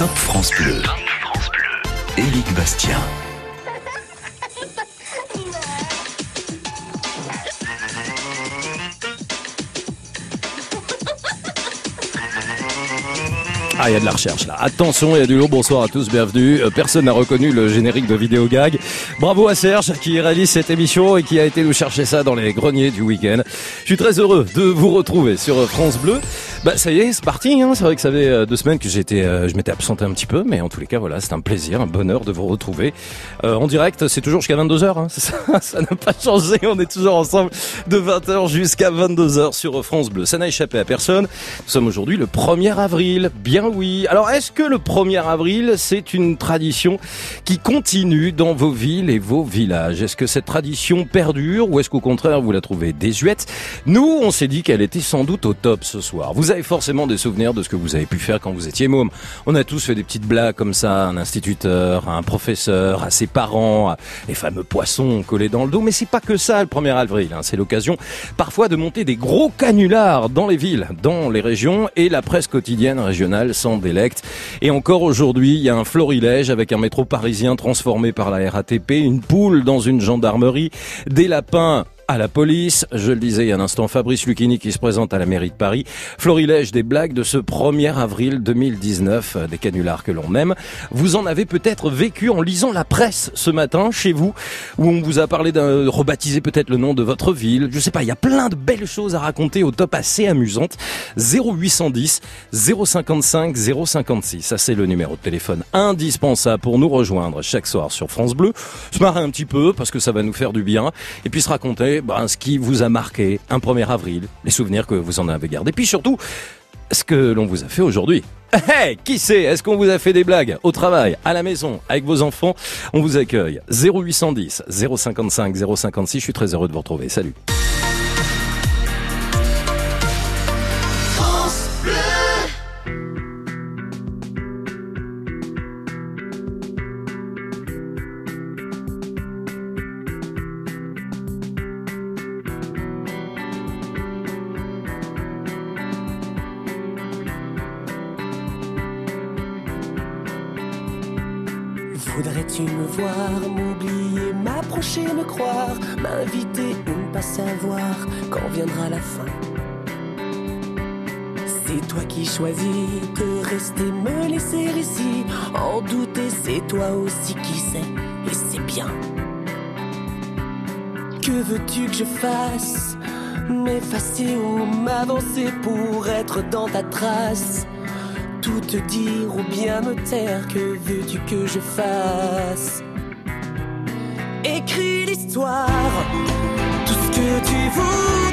Top France Bleu. Éric Bastien. Ah, il y a de la recherche là. Attention, il y a du lourd. Bonsoir à tous, bienvenue. Euh, Personne n'a reconnu le générique de vidéo gag. Bravo à Serge qui réalise cette émission et qui a été nous chercher ça dans les greniers du week-end. Je suis très heureux de vous retrouver sur France Bleu. Bah ça y est, c'est parti. Hein. C'est vrai que ça fait euh, deux semaines que j'étais, euh, je m'étais absenté un petit peu, mais en tous les cas, voilà, c'est un plaisir, un bonheur de vous retrouver euh, en direct. C'est toujours jusqu'à 22 h hein. ça, ça n'a pas changé. On est toujours ensemble de 20h jusqu'à 22 h sur France Bleu. Ça n'a échappé à personne. Nous sommes aujourd'hui le 1er avril. Bien oui. Alors, est-ce que le 1er avril, c'est une tradition qui continue dans vos villes et vos villages? Est-ce que cette tradition perdure ou est-ce qu'au contraire vous la trouvez désuète? Nous, on s'est dit qu'elle était sans doute au top ce soir. Vous avez forcément des souvenirs de ce que vous avez pu faire quand vous étiez môme. On a tous fait des petites blagues comme ça, à un instituteur, à un professeur, à ses parents, à les fameux poissons collés dans le dos. Mais c'est pas que ça le 1er avril. Hein. C'est l'occasion parfois de monter des gros canulars dans les villes, dans les régions et la presse quotidienne régionale s'en délecte. Et encore aujourd'hui, il y a un florilège avec un métro parisien transformé par la RATP, une poule dans une gendarmerie, des lapins à la police. Je le disais il y a un instant, Fabrice Lucchini qui se présente à la mairie de Paris. Florilège des blagues de ce 1er avril 2019, euh, des canulars que l'on aime. Vous en avez peut-être vécu en lisant la presse ce matin chez vous, où on vous a parlé d'un rebaptiser peut-être le nom de votre ville. Je sais pas, il y a plein de belles choses à raconter au top assez amusantes. 0810 055 056. Ça c'est le numéro de téléphone indispensable pour nous rejoindre chaque soir sur France Bleu. Se marrer un petit peu parce que ça va nous faire du bien et puis se raconter ben, ce qui vous a marqué un 1er avril, les souvenirs que vous en avez gardés, puis surtout ce que l'on vous a fait aujourd'hui. Hey, qui sait Est-ce qu'on vous a fait des blagues au travail, à la maison, avec vos enfants? On vous accueille 0810 055 056. Je suis très heureux de vous retrouver. Salut. Choisis de rester, me laisser ici, en douter, c'est toi aussi qui sais, et c'est bien. Que veux-tu que je fasse? M'effacer ou m'avancer pour être dans ta trace? Tout te dire ou bien me taire, que veux-tu que je fasse? Écris l'histoire, tout ce que tu voudras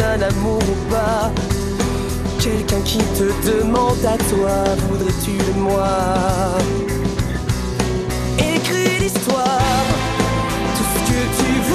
un amour ou pas. Quelqu'un qui te demande à toi, voudrais-tu de moi? Écris l'histoire, tout ce que tu voudras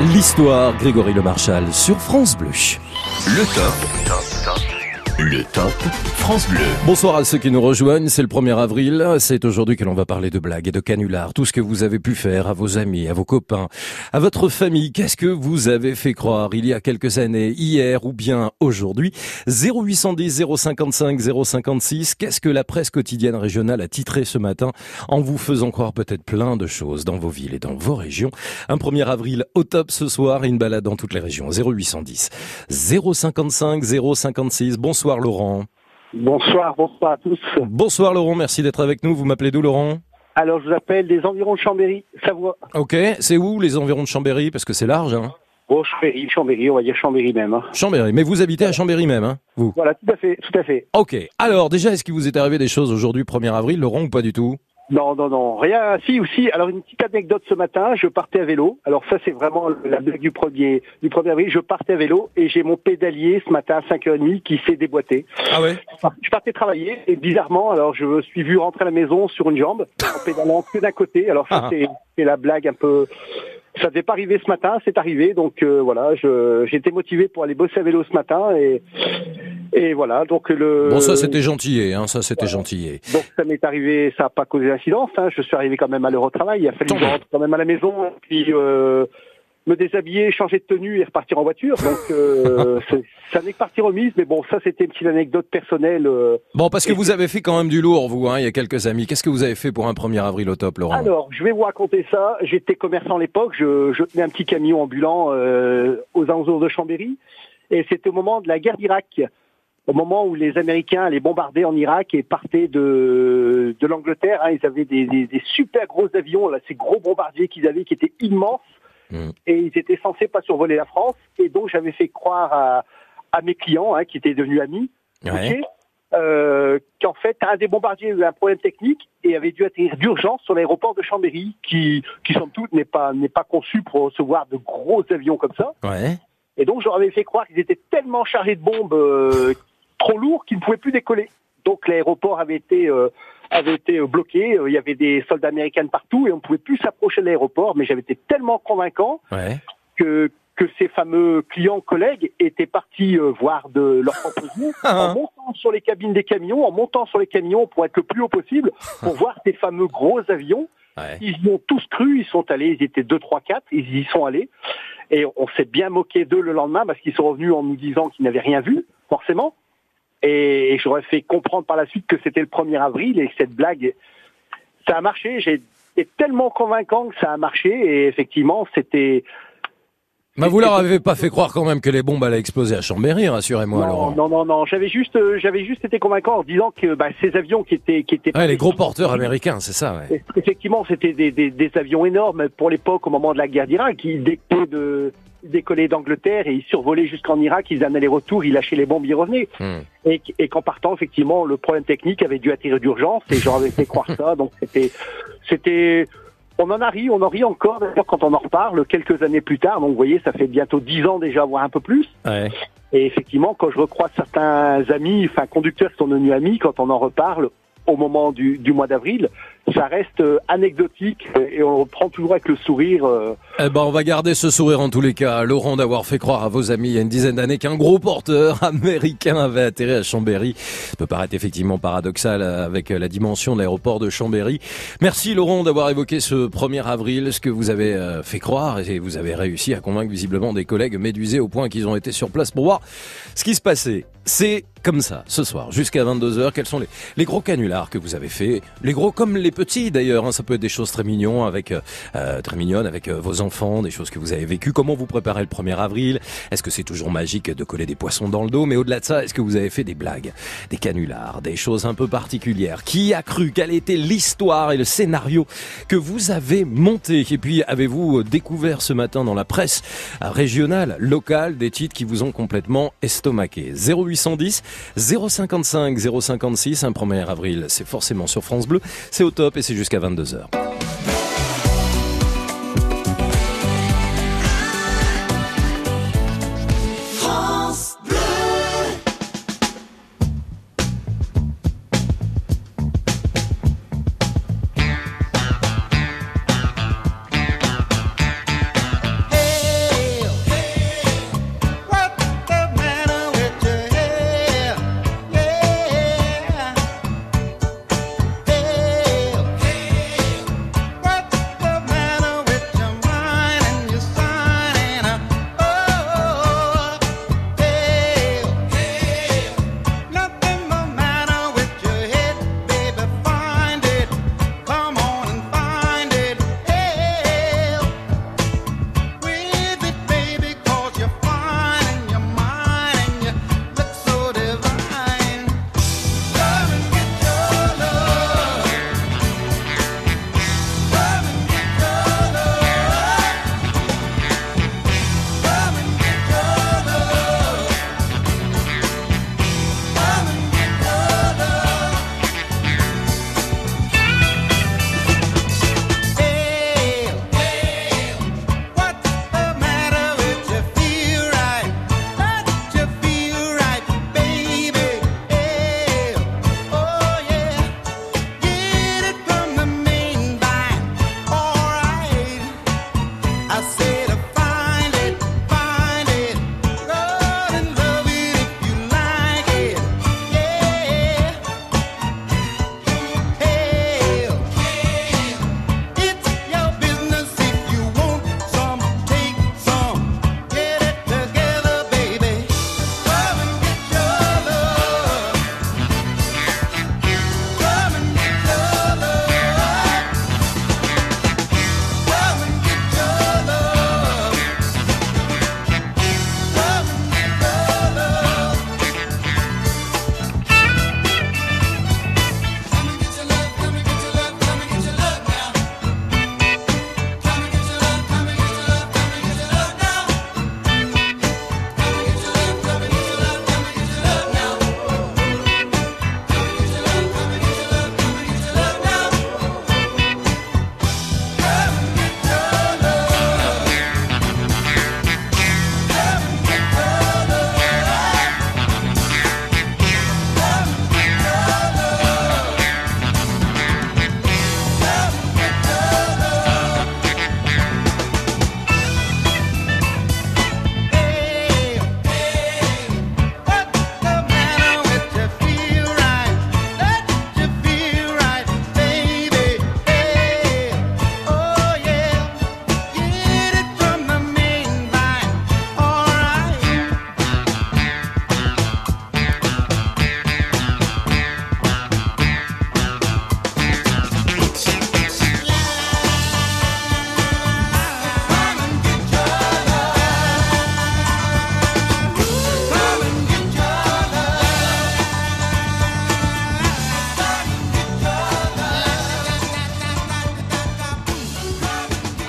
l'histoire Grégory Le Marchal sur France Bleu. Le top. Le top Bonsoir à ceux qui nous rejoignent, c'est le 1er avril, c'est aujourd'hui que l'on va parler de blagues et de canulars, tout ce que vous avez pu faire à vos amis, à vos copains, à votre famille, qu'est-ce que vous avez fait croire il y a quelques années, hier ou bien aujourd'hui. 0810 055 056, qu'est-ce que la presse quotidienne régionale a titré ce matin en vous faisant croire peut-être plein de choses dans vos villes et dans vos régions. Un 1er avril au top ce soir et une balade dans toutes les régions, 0810 055 056, bonsoir Bonsoir Laurent. Bonsoir, bonsoir à tous. Bonsoir Laurent, merci d'être avec nous. Vous m'appelez d'où Laurent Alors je vous appelle des environs de Chambéry, Savoie. Ok, c'est où les environs de Chambéry? Parce que c'est large. Hein Oh, Chambéry, Chambéry, on va dire Chambéry même. Hein. Chambéry, mais vous habitez à Chambéry même, hein, vous? Voilà, tout à fait, tout à fait. Ok, alors déjà, est-ce qu'il vous est arrivé des choses aujourd'hui, 1er avril, Laurent, ou pas du tout? Non, non, non, rien. Si, aussi. Alors une petite anecdote ce matin, je partais à vélo. Alors ça, c'est vraiment la blague du premier du premier avril. Je partais à vélo et j'ai mon pédalier ce matin à 5h30 qui s'est déboîté. Ah ouais? Je partais travailler et bizarrement, alors je me suis vu rentrer à la maison sur une jambe en pédalant que d'un côté. Alors ça, ah. c'est la blague un peu ça devait pas arriver ce matin, c'est arrivé, donc euh, voilà, été motivé pour aller bosser à vélo ce matin et et voilà, donc le. Bon, ça c'était gentil, hein, ça c'était gentil. Donc ça m'est arrivé, ça n'a pas causé d'incidence. Hein, je suis arrivé quand même à l'heure au travail. Il a fallu que je rentre quand même à la maison. Et puis euh, me déshabiller, changer de tenue et repartir en voiture. Donc euh, ça n'est que partie remise, mais bon, ça c'était une petite anecdote personnelle. Euh, bon, parce que vous avez fait quand même du lourd, vous, hein, il y a quelques amis. Qu'est-ce que vous avez fait pour un 1er avril au top, Laurent Alors, je vais vous raconter ça. J'étais commerçant à l'époque, je, je, tenais un petit camion ambulant euh, aux alentours de Chambéry, et c'était au moment de la guerre d'Irak. Au moment où les Américains allaient bombarder en Irak et partaient de, de l'Angleterre, hein, ils avaient des, des, des, super gros avions, là, ces gros bombardiers qu'ils avaient qui étaient immenses, Mm. Et ils étaient censés pas survoler la France. Et donc j'avais fait croire à, à mes clients, hein, qui étaient devenus amis, euh, qu'en fait un des bombardiers avait un problème technique et avait dû atterrir d'urgence sur l'aéroport de Chambéry, qui, qui somme toute n'est pas n'est pas conçu pour recevoir de gros avions comme ça. Ouais. Et donc j'aurais avais fait croire qu'ils étaient tellement chargés de bombes euh, trop lourds qu'ils ne pouvaient plus décoller. Donc l'aéroport avait été euh, avait été bloqué. Il y avait des soldats américains partout et on pouvait plus s'approcher de l'aéroport. Mais j'avais été tellement convaincant que que ces fameux clients collègues étaient partis euh, voir de leur propre en montant sur les cabines des camions, en montant sur les camions pour être le plus haut possible pour voir ces fameux gros avions. Ils y ont tous cru, ils sont allés, ils étaient deux, trois, quatre, ils y sont allés. Et on s'est bien moqué d'eux le lendemain parce qu'ils sont revenus en nous disant qu'ils n'avaient rien vu, forcément. Et, j'aurais fait comprendre par la suite que c'était le 1er avril et que cette blague, ça a marché. J'ai été tellement convaincant que ça a marché et effectivement, c'était bah vous leur avez pas fait croire quand même que les bombes allaient exploser à Chambéry, rassurez-moi, Laurent. Non, non, non, j'avais juste, euh, j'avais juste été convaincant en disant que bah, ces avions qui étaient, qui étaient. Ouais, les gros porteurs américains, c'est ça. Ouais. Effectivement, c'était des, des, des, avions énormes pour l'époque, au moment de la guerre d'Irak, qui décollaient de décollaient d'Angleterre et ils survolaient jusqu'en Irak, ils allaient les retours, ils lâchaient les bombes, ils revenaient. Hmm. Et, et qu'en partant, effectivement, le problème technique avait dû attirer d'urgence et j'aurais fait croire ça. Donc c'était, c'était on en a ri, on en rit encore d'ailleurs quand on en reparle quelques années plus tard. Donc vous voyez, ça fait bientôt dix ans déjà, voire un peu plus. Ouais. Et effectivement, quand je recroise certains amis, enfin conducteurs qui sont devenus amis, quand on en reparle au moment du, du mois d'avril, ça reste euh, anecdotique et on reprend toujours avec le sourire. Euh. Eh ben, on va garder ce sourire en tous les cas. Laurent, d'avoir fait croire à vos amis il y a une dizaine d'années qu'un gros porteur américain avait atterri à Chambéry. Ça peut paraître effectivement paradoxal avec la dimension de l'aéroport de Chambéry. Merci Laurent d'avoir évoqué ce 1er avril, ce que vous avez euh, fait croire et vous avez réussi à convaincre visiblement des collègues médusés au point qu'ils ont été sur place pour voir ce qui se passait. C'est comme ça, ce soir, jusqu'à 22h, quels sont les, les gros canulars que vous avez fait Les gros comme les petits d'ailleurs, hein, ça peut être des choses très mignons avec euh, euh, très mignonnes avec euh, vos enfants, des choses que vous avez vécues. Comment vous préparez le 1er avril? Est-ce que c'est toujours magique de coller des poissons dans le dos? Mais au-delà de ça, est-ce que vous avez fait des blagues, des canulars, des choses un peu particulières? Qui a cru? Quelle était l'histoire et le scénario que vous avez monté? Et puis avez-vous découvert ce matin dans la presse régionale, locale, des titres qui vous ont complètement estomaqué? 0810 055 056, un 1er avril, c'est forcément sur France Bleu, c'est au et c'est jusqu'à 22h.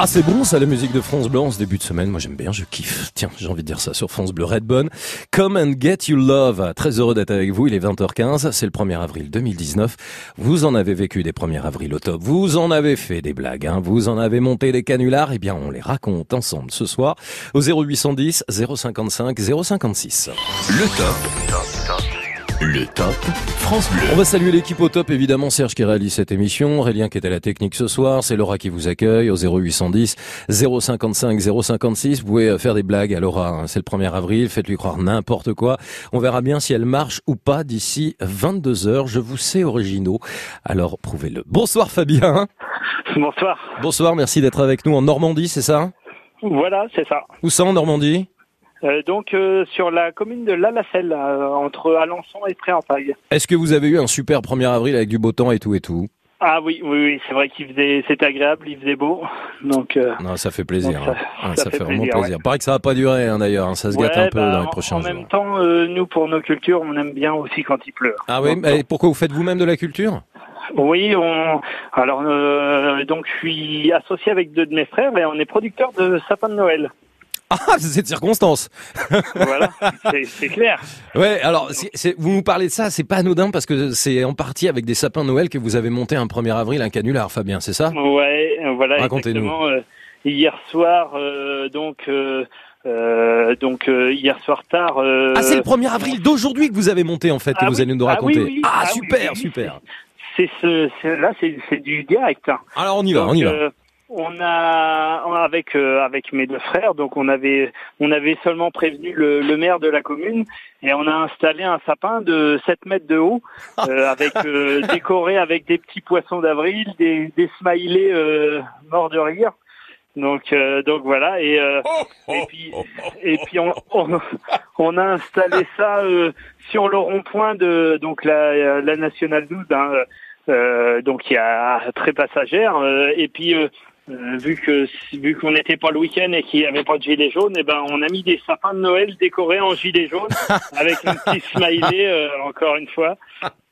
C'est bon ça la musique de France Bleu en ce début de semaine, moi j'aime bien, je kiffe. Tiens, j'ai envie de dire ça sur France Bleu Redbone. Come and get you love. Très heureux d'être avec vous, il est 20h15, c'est le 1er avril 2019. Vous en avez vécu des 1er avril au top, vous en avez fait des blagues, hein. vous en avez monté des canulars, eh bien on les raconte ensemble ce soir au 0810 055 056. Le top. Le top France Bleu. On va saluer l'équipe au top, évidemment Serge qui réalise cette émission, Aurélien qui est à la technique ce soir, c'est Laura qui vous accueille au 0810 055 056. Vous pouvez faire des blagues à Laura, hein. c'est le 1er avril, faites-lui croire n'importe quoi. On verra bien si elle marche ou pas d'ici 22 heures. Je vous sais originaux, alors prouvez-le. Bonsoir Fabien. Bonsoir. Bonsoir, merci d'être avec nous en Normandie, c'est ça Voilà, c'est ça. Où ça en Normandie? Euh, donc euh, sur la commune de Lalacelle, euh, entre Alençon et Préampaille. Est-ce que vous avez eu un super 1er avril avec du beau temps et tout et tout? Ah oui, oui, oui, c'est vrai qu'il faisait, c'était agréable, il faisait beau, donc. Non, ça fait plaisir. Ça- hein. Ah, ça ça, fait fait vraiment plaisir, plaisir. Pareil que ça va pas durer hein, d'ailleurs, hein. ça se gâte un peu bah, dans les en- prochains En jours. même temps, nous pour nos cultures, on aime bien aussi quand il pleut. Ah oui, Donc, mais pourquoi vous faites vous-même de la culture? Oui, on. Alors euh, donc je suis associé avec deux de mes frères et on est producteur de sapins de Noël. Ah, c'est de circonstance. Voilà, c'est- clair. Ouais, alors vous nous parlez de ça, c'est pas anodin parce que c'est en partie avec des sapins Noël que vous avez monté un 1er avril un canular, Fabien, c'est ça? Ouais, voilà. Racontez-nous. Euh, hier soir, euh, donc. euh, euh, donc euh, hier soir tard. euh, Ah, c'est le 1er avril d'aujourd'hui que vous avez monté en fait, que Ah vous oui, allez nous ah raconter. oui, oui, Ah, ah super, super. C'est ce, là, c'est du direct. hein. Alors on y va, Donc, on y va. On a avec euh, avec mes deux frères, donc on avait on avait seulement prévenu le, le maire de la commune et on a installé un sapin de 7 mètres de haut, euh, avec euh, décoré avec des petits poissons d'avril, des des smileys euh, morts de rire. Donc euh, donc voilà et euh, et puis et puis on, on, on a installé ça euh, sur le rond-point de donc la la nationale 12 hein, euh, donc il y a très passagère euh, et puis euh, euh, vu que vu qu'on n'était pas le week-end et qu'il n'y avait pas de gilet jaune, et ben on a mis des sapins de Noël décorés en gilet jaune avec un petit smiley euh, encore une fois.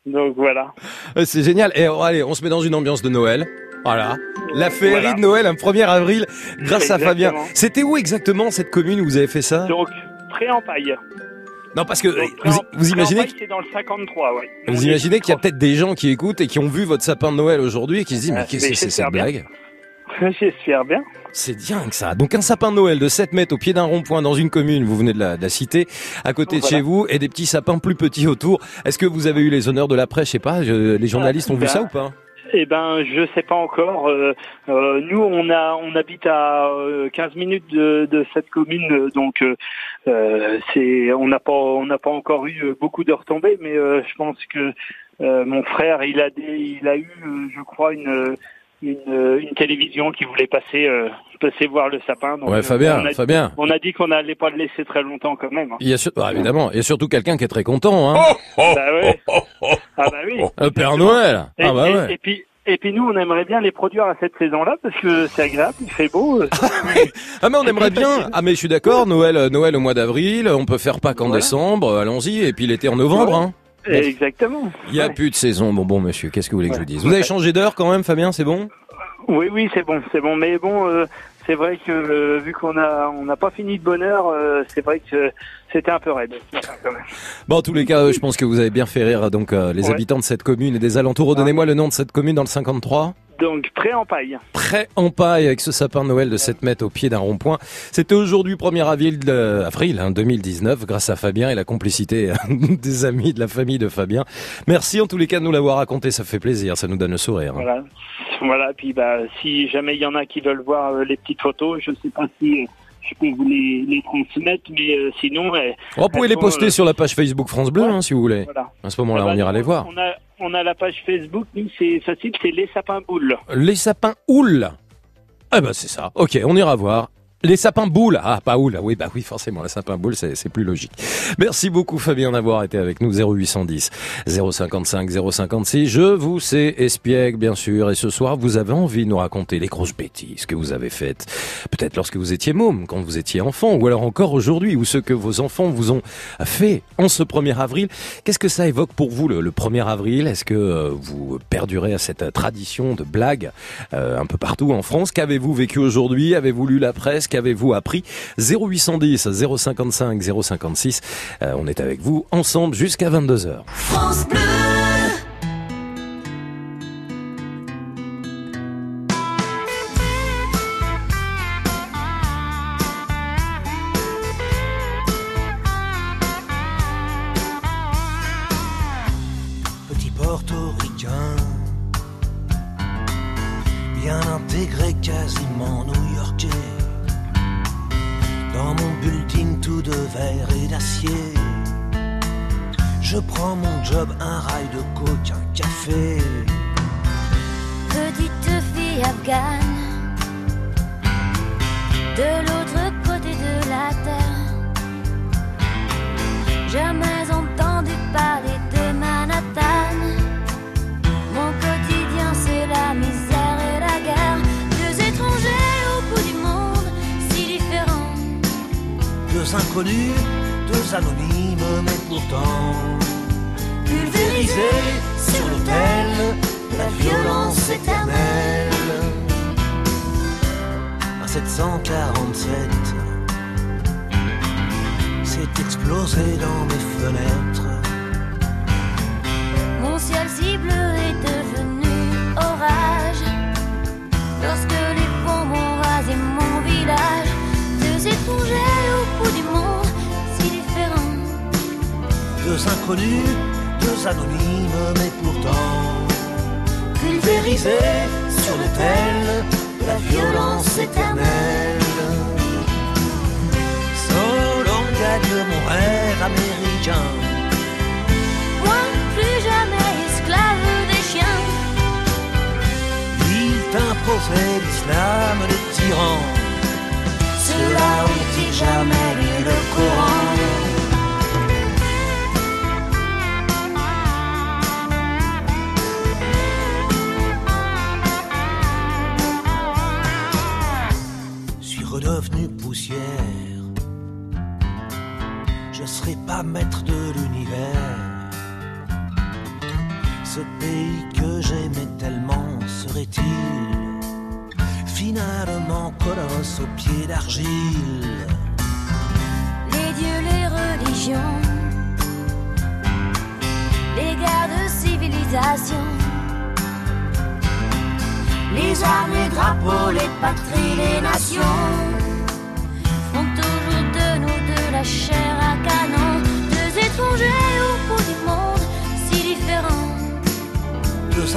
Donc voilà. Euh, C'est génial. Et oh, allez, on se met dans une ambiance de Noël. Voilà. La féerie Voilà. de Noël, un 1er avril, grâce à Fabien. C'était où exactement cette commune où vous avez fait ça? Donc Préampaille. Non, parce que Donc, vous, vous imaginez c'est dans le 53, ouais. Vous imaginez qu'il y a peut-être des gens qui écoutent et qui ont vu votre sapin de Noël aujourd'hui et qui se disent mais Ah, qu'est-ce que c'est cette bien. J'espère bien. C'est dingue ça. Donc un sapin de Noël de 7 mètres au pied d'un rond-point dans une commune, vous venez de la, de la citer, à côté de Voilà. chez vous, et des petits sapins plus petits autour. Est-ce que vous avez eu les honneurs de la presse? Je sais pas, je- les journalistes ont vu bah, ça ou pas? Eh ben, je sais pas encore. Euh, euh, nous, on a, on habite à euh, 15 minutes de, de cette commune, euh, donc euh, euh, c'est, on n'a pas, on n'a pas encore eu euh, beaucoup de retombées, mais euh, je pense que euh, mon frère, il a, des, il a eu, euh, je crois, une, une, euh, une télévision qui voulait passer, euh, passer voir le sapin. Donc, Ouais, Fabien, on a, Fabien. on a dit qu'on n'allait pas le laisser très longtemps quand même. hein. Il y a sur- ah, évidemment, il y a surtout quelqu'un qui est très content, hein. Bah ouais. Ah bah oui. Le Père Noël. Et, Ah bah ouais. et puis, et puis nous, on aimerait bien les produire à cette saison-là parce que c'est agréable, il fait beau. euh, Ah mais on aimerait bien. Ah mais je suis d'accord. Noël, euh, Noël au mois d'avril. On peut faire Pâques en Voilà. décembre. euh, Allons-y. Et puis l'été en novembre. Ouais. Hein. Exactement. Il y a Ouais. plus de saison. Bon bon monsieur, qu'est-ce que vous voulez que je vous dise? Vous avez changé d'heure quand même, Fabien C'est bon? Oui, oui, c'est bon, c'est bon. Mais bon, euh, c'est vrai que euh, vu qu'on a, on n'a pas fini de bonne heure, euh, c'est vrai que c'était un peu raide. quand même. Bon, en tous les cas, je pense que vous avez bien fait rire donc euh, les Ouais. habitants de cette commune et des alentours. Redonnez-moi le nom de cette commune dans le 53. Donc prêt en paille. Prêt en paille avec ce sapin de Noël de 7 mètres au pied d'un rond-point. C'était aujourd'hui 1er avril, de, avril hein, 2019 grâce à Fabien et la complicité euh, des amis de la famille de Fabien. Merci en tous les cas de nous l'avoir raconté, ça fait plaisir, ça nous donne le sourire. hein. Voilà. Voilà. Puis bah, si jamais il y en a qui veulent voir euh, les petites photos, je sais pas si euh, je peux vous les, les transmettre, mais euh, sinon, euh, Oh, vous pouvez les poster sur la page Facebook France Bleu ouais. hein, si vous voulez. voilà. À ce moment-là, bah, on ira les voir. On a, on a la page Facebook, nous c'est facile, c'est les sapins boules. Les sapins houles. Ah bah c'est ça. Ok, on ira voir Les sapins boules. Ah, pas oula. Oui, bah oui, forcément, les sapins boules, c'est plus logique. Merci beaucoup, Fabien, d'avoir été avec nous. 0810 055 056. Je vous sais espiègle, bien sûr. Et ce soir, vous avez envie de nous raconter les grosses bêtises que vous avez faites. Peut-être lorsque vous étiez môme, quand vous étiez enfant, ou alors encore aujourd'hui, ou ce que vos enfants vous ont fait en ce 1er avril. Qu'est-ce que ça évoque pour vous, le, 1er avril? Est-ce que euh, vous perdurez à cette tradition de blague euh, un peu partout en France? Qu'avez-vous vécu aujourd'hui? Avez-vous lu la presse? Qu'avez-vous appris 0810 055 056. on est avec vous ensemble jusqu'à 22h. France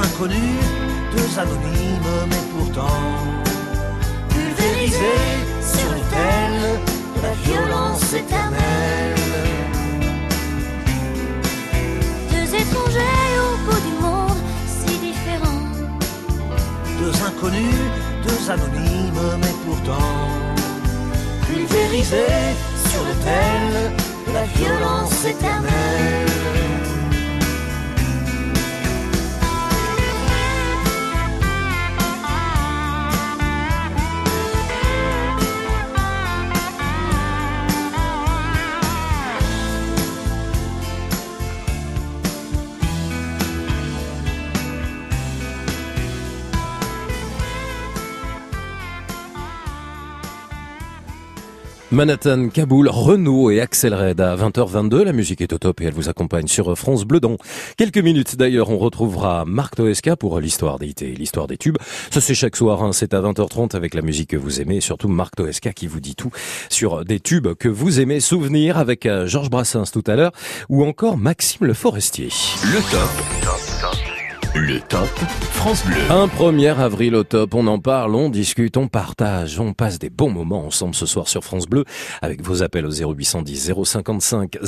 inconnus, deux anonymes, mais pourtant pulvérisés sur l'autel de la violence éternelle. Deux étrangers au bout du monde deux inconnus, deux anonymes, mais pourtant pulvérisés sur l'autel de la violence éternelle. Manhattan, Kaboul, Renault et Axel Red à 20h22. La musique est au top et elle vous accompagne sur France Bleu. Dans quelques minutes d'ailleurs, on retrouvera Marc Toesca pour l'histoire des hits l'histoire des tubes. Ça c'est chaque soir, hein. c'est à 20h30 avec la musique que vous aimez et surtout Marc Toesca qui vous dit tout sur des tubes que vous aimez. Souvenir avec euh, Georges Brassens tout à l'heure ou encore Maxime Le Forestier. Le top Le top France Bleu. Un 1er avril au top, on en parle, on discute, on partage, on passe des bons moments ensemble ce soir sur France Bleu avec vos appels au 0810 055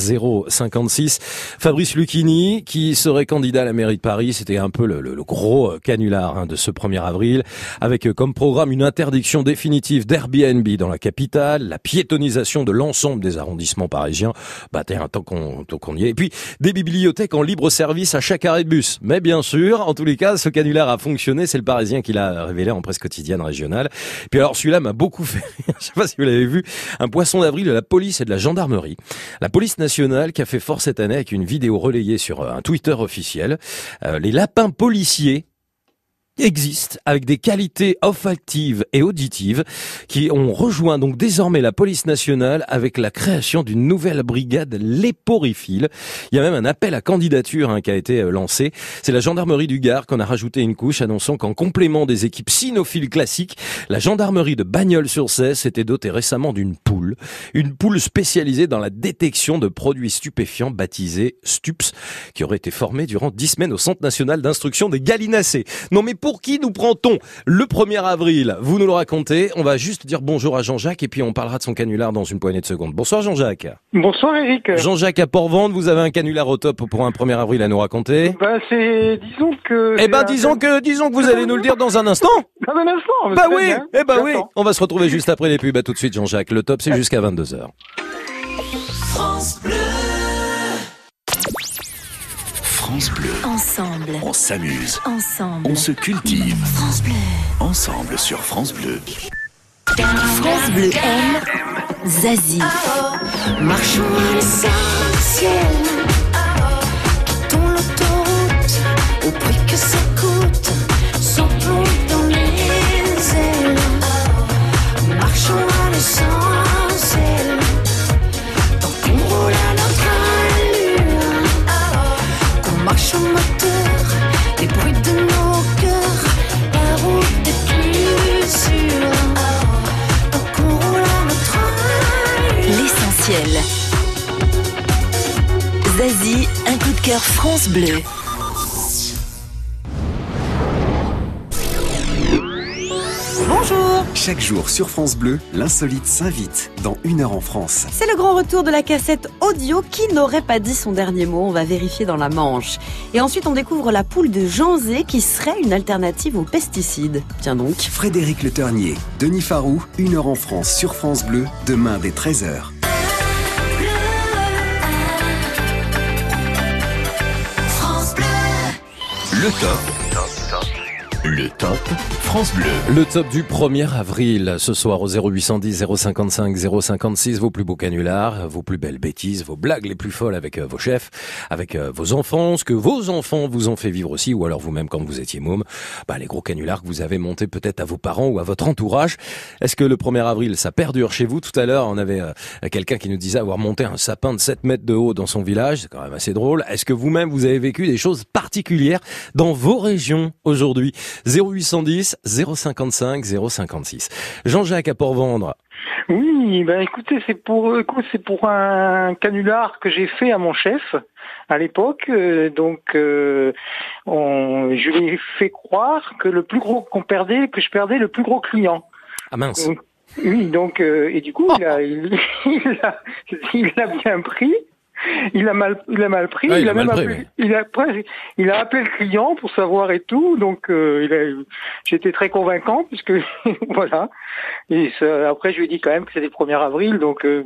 056. Fabrice Lucchini qui serait candidat à la mairie de Paris, c'était un peu le, gros euh, canular hein, de ce 1er avril avec euh, comme programme une interdiction définitive d'Airbnb dans la capitale, la piétonisation de l'ensemble des arrondissements parisiens. Bah tiens, tant qu'on qu'on y est. Et puis des bibliothèques en libre service à chaque arrêt de bus. Mais bien sûr, en tous les cas, ce canular a fonctionné. C'est le Parisien qui l'a révélé en presse quotidienne régionale. Puis alors celui-là m'a beaucoup fait rire. Je sais pas si vous l'avez vu. Un poisson d'avril de la police et de la gendarmerie. La police nationale qui a fait fort cette année avec une vidéo relayée sur euh, un Twitter officiel. Euh, les lapins policiers existent avec des qualités olfactives et auditives qui ont rejoint donc désormais la police nationale avec la création d'une nouvelle brigade léporifile. Il y a même un appel à candidature hein, qui a été euh, lancé. C'est la gendarmerie du Gard qu'on a rajouté une couche annonçant qu'en complément des équipes cynophiles classiques, la gendarmerie de Bagnols-sur-Cèze s'était dotée récemment d'une poule, une poule spécialisée dans la détection de produits stupéfiants baptisée STUPS, qui aurait été formée durant dix semaines au Centre national d'instruction des gallinacés. Non mais pour qui nous prend-on le 1er avril Vous nous le racontez. On va juste dire bonjour à Jean-Jacques et puis on parlera de son canular dans une poignée de secondes. Bonsoir Jean-Jacques. Bonsoir Eric. Jean-Jacques à Port-Vendre, vous avez un canular au top pour un 1er avril à nous raconter Bah c'est disons que. Eh ben disons que disons que vous allez nous le dire dans un instant. Dans un instant. Bah oui, eh ben oui. On va se retrouver juste après les pubs. À tout de suite Jean-Jacques. Le top c'est jusqu'à 22h. France Bleu. Ensemble, On s'amuse. ensemble. On se cultive. France Bleu. Ensemble sur France Bleu. France Bleu aime Zazie. Marchons à l'essentiel. Quittons l'autoroute au prix que ça coûte. Sautons dans les ailes. Marchons à l'essentiel. Zazie, un coup de cœur France Bleu. Bonjour Chaque jour sur France Bleu, l'insolite s'invite dans Une heure en France. C'est le grand retour de la cassette audio qui n'aurait pas dit son dernier mot. On va vérifier dans la Manche. Et ensuite, on découvre la poule de Janzé qui serait une alternative aux pesticides. Tiens donc. Frédéric Le Ternier, Denis Farou, Une heure en France sur France Bleu, demain dès 13h. Le top. Le top France Bleu. Le top du 1er avril, ce soir au 0810 055 056, vos plus beaux canulars, vos plus belles bêtises, vos blagues les plus folles avec euh, vos chefs, avec euh, vos enfants, ce que vos enfants vous ont fait vivre aussi, ou alors vous-même quand vous étiez môme, bah, les gros canulars que vous avez montés peut-être à vos parents ou à votre entourage. Est-ce que le 1er avril, ça perdure chez vous? Tout à l'heure, on avait euh, quelqu'un qui nous disait avoir monté un sapin de 7 mètres de haut dans son village, c'est quand même assez drôle. Est-ce que vous-même, vous avez vécu des choses particulières dans vos régions aujourd'hui? 0810 055 056. Jean-Jacques à Port-Vendre. Oui, ben écoutez, c'est pour écoute, c'est pour un canular que j'ai fait à mon chef à l'époque. euh, donc, euh, on, je lui ai fait croire que le plus gros qu'on perdait, que je perdais le plus gros client. Ah mince. Donc, oui, donc euh, et du coup, il a, il, il a, il a bien pris. Il a mal, il a mal pris. Il il, a même pris, appelé, il a après, il a appelé le client pour savoir et tout. Donc, euh, j'étais très convaincant puisque voilà. Et ça- après, je lui ai dit quand même que c'était le 1er avril, donc. euh,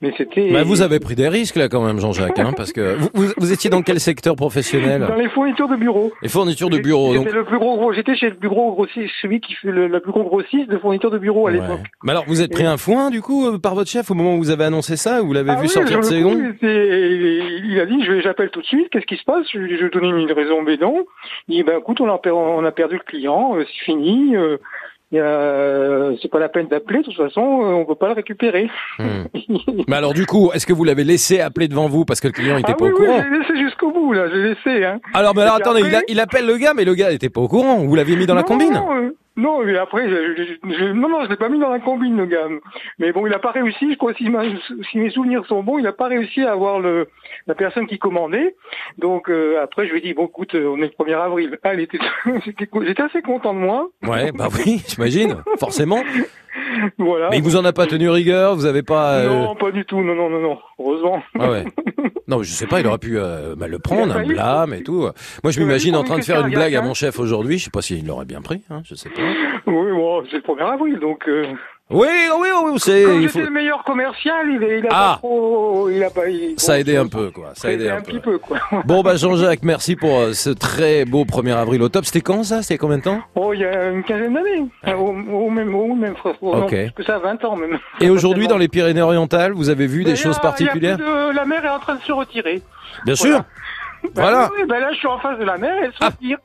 mais c'était. Bah, vous avez pris des risques là quand même, Jean-Jacques, hein, parce que vous, vous, vous étiez dans quel secteur professionnel? Dans les fournitures de bureau. Les fournitures de bureau. J'étais Donc, le plus gros, gros- j'étais chez le plus gros grossiste, celui qui fait le, la plus gros grossiste de fournitures de bureau à Ouais. l'époque. Mais alors, vous êtes pris un foin du coup euh, par votre chef au moment où vous avez annoncé ça ou vous l'avez Ah vu oui, sortir de ses gonds il a dit, j'appelle tout de suite, qu'est-ce qui se passe? Je lui ai donné une raison bédon. Il dit, ben écoute, on a, on a perdu le client, euh, c'est fini, euh, c'est pas la peine d'appeler, de toute façon, euh, on peut pas le récupérer. Hmm. Mais alors du coup, est-ce que vous l'avez laissé appeler devant vous parce que le client était ah pas oui, au oui, courant j'ai laissé jusqu'au bout, là, j'ai laissé. Hein. Alors, mais alors attendez, il, a- après- il appelle le gars, mais le gars était pas au courant. Vous l'aviez mis dans la combine non, euh, Non, mais après, je, je- je- non, non, je l'ai pas mis dans la combine, le gars. Mais bon, il a pas réussi, je crois, si, ma- si mes souvenirs sont bons, il a pas réussi à avoir le, la personne qui commandait. Donc, euh, après, je lui ai dit, bon, écoute, euh, on est le 1er avril. Ah, j'étais assez content de moi. Ouais, bah oui, j'imagine, forcément. Voilà. Mais il vous en a pas tenu rigueur, vous avez pas... euh, Non, pas du tout, non, non, non, non, heureusement. Ah ouais. Non, mais je sais pas, il aurait pu euh, mal le prendre, un blâme et tout. Moi, je m'imagine en train de faire une blague à mon chef aujourd'hui. Je sais pas s'il l'aurait bien pris, hein, je sais pas. Oui, bon, c'est le 1er avril, donc... euh, Oui, oui, oui, oui, c'est... Il faut- le meilleur commercial, il, il a Ah. pas trop... Il a pas, il- Ça a aidé un peu, quoi. Ça a aidé un petit peu. peu, quoi. Bon, bah Jean-Jacques, merci pour euh, ce très beau 1er avril au top. C'était quand ça? C'était combien de temps? Oh, il y a une quinzaine d'années. Au, au même, au même, frère. Oh, non, Ok. plus que ça, 20 ans même. Et aujourd'hui, dans les Pyrénées-Orientales, vous avez vu des Mais a- choses particulières? de- La mer est en train de se retirer. Bien sûr. Voilà. Oui, ben là, je suis en face de la mer, elle se retire.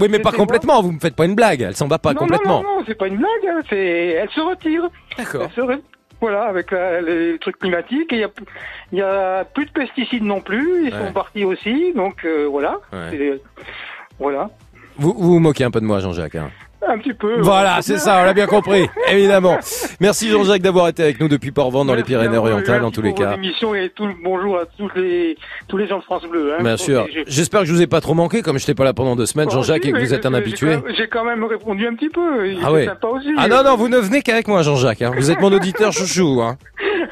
Oui, mais pas complètement. Vous me faites pas une blague. Elle s'en va pas non, complètement. Non, non, non, c'est pas une blague. hein, C'est, elle se retire. D'accord. Elle se re- Voilà, avec la- les trucs climatiques. Il y y a plus de pesticides non plus. Ils Ouais. sont partis aussi. Donc, euh, voilà. Ouais. Voilà. Vous, vous vous moquez un peu de moi, Jean-Jacques. hein. Un petit peu. Voilà, c'est ça, on l'a bien compris, évidemment. Merci Jean-Jacques d'avoir été avec nous depuis Port-Vent dans les Pyrénées-Orientales, en tous les cas. émissions et tout le bonjour à tous les, tous les gens de France Bleu. Hein. Bien sûr. J'espère que je vous ai pas trop manqué, comme je n'étais pas là pendant deux semaines, Oh, Jean-Jacques, et que vous êtes un habitué. j'ai quand même- répondu un petit peu. Il Ah sympa aussi. Ah non, non, vous ne venez qu'avec moi, Jean-Jacques. hein. Vous êtes mon auditeur chouchou. Hein.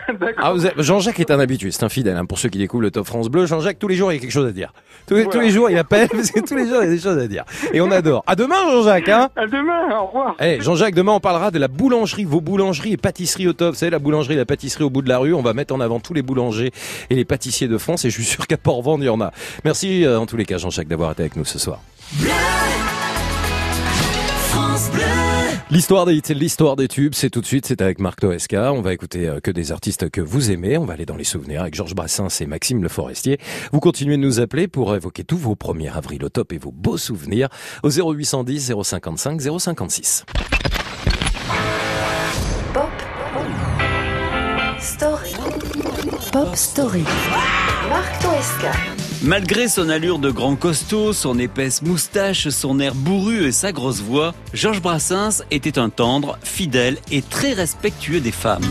Ah, Jean-Jacques est un habitué, c'est un fidèle. hein. Pour ceux qui découvrent le Top France Bleu, Jean-Jacques, tous les jours, il y a quelque chose à dire. Tous, les- tous les jours, il appelle, parce que tous les jours, il y a des choses à dire. Et on adore. À demain, Jean-Jacques. Hein À demain, au revoir. Eh, Jean-Jacques, demain, on parlera de la boulangerie, vos boulangeries et pâtisseries au top. Vous savez, la boulangerie et la pâtisserie au bout de la rue. On va mettre en avant tous les boulangers et les pâtissiers de France. Et je suis sûr qu'à Port-Vendre, il y en a. Merci, euh, en tous les cas, Jean-Jacques, d'avoir été avec nous ce soir. L'histoire des hits, l'histoire des tubes, c'est tout de suite, c'est avec Marc Toesca. On va écouter euh, que des artistes que vous aimez. On va aller dans les souvenirs avec Georges Brassens et Maxime Le Forestier. Vous continuez de nous appeler pour évoquer tous vos premiers avril au top et vos beaux souvenirs au 0810 055 056. Story. Pop Story. Marc Toesca. Malgré son allure de grand costaud, son épaisse moustache, son air bourru et sa grosse voix, Georges Brassens était un tendre, fidèle et très respectueux des femmes.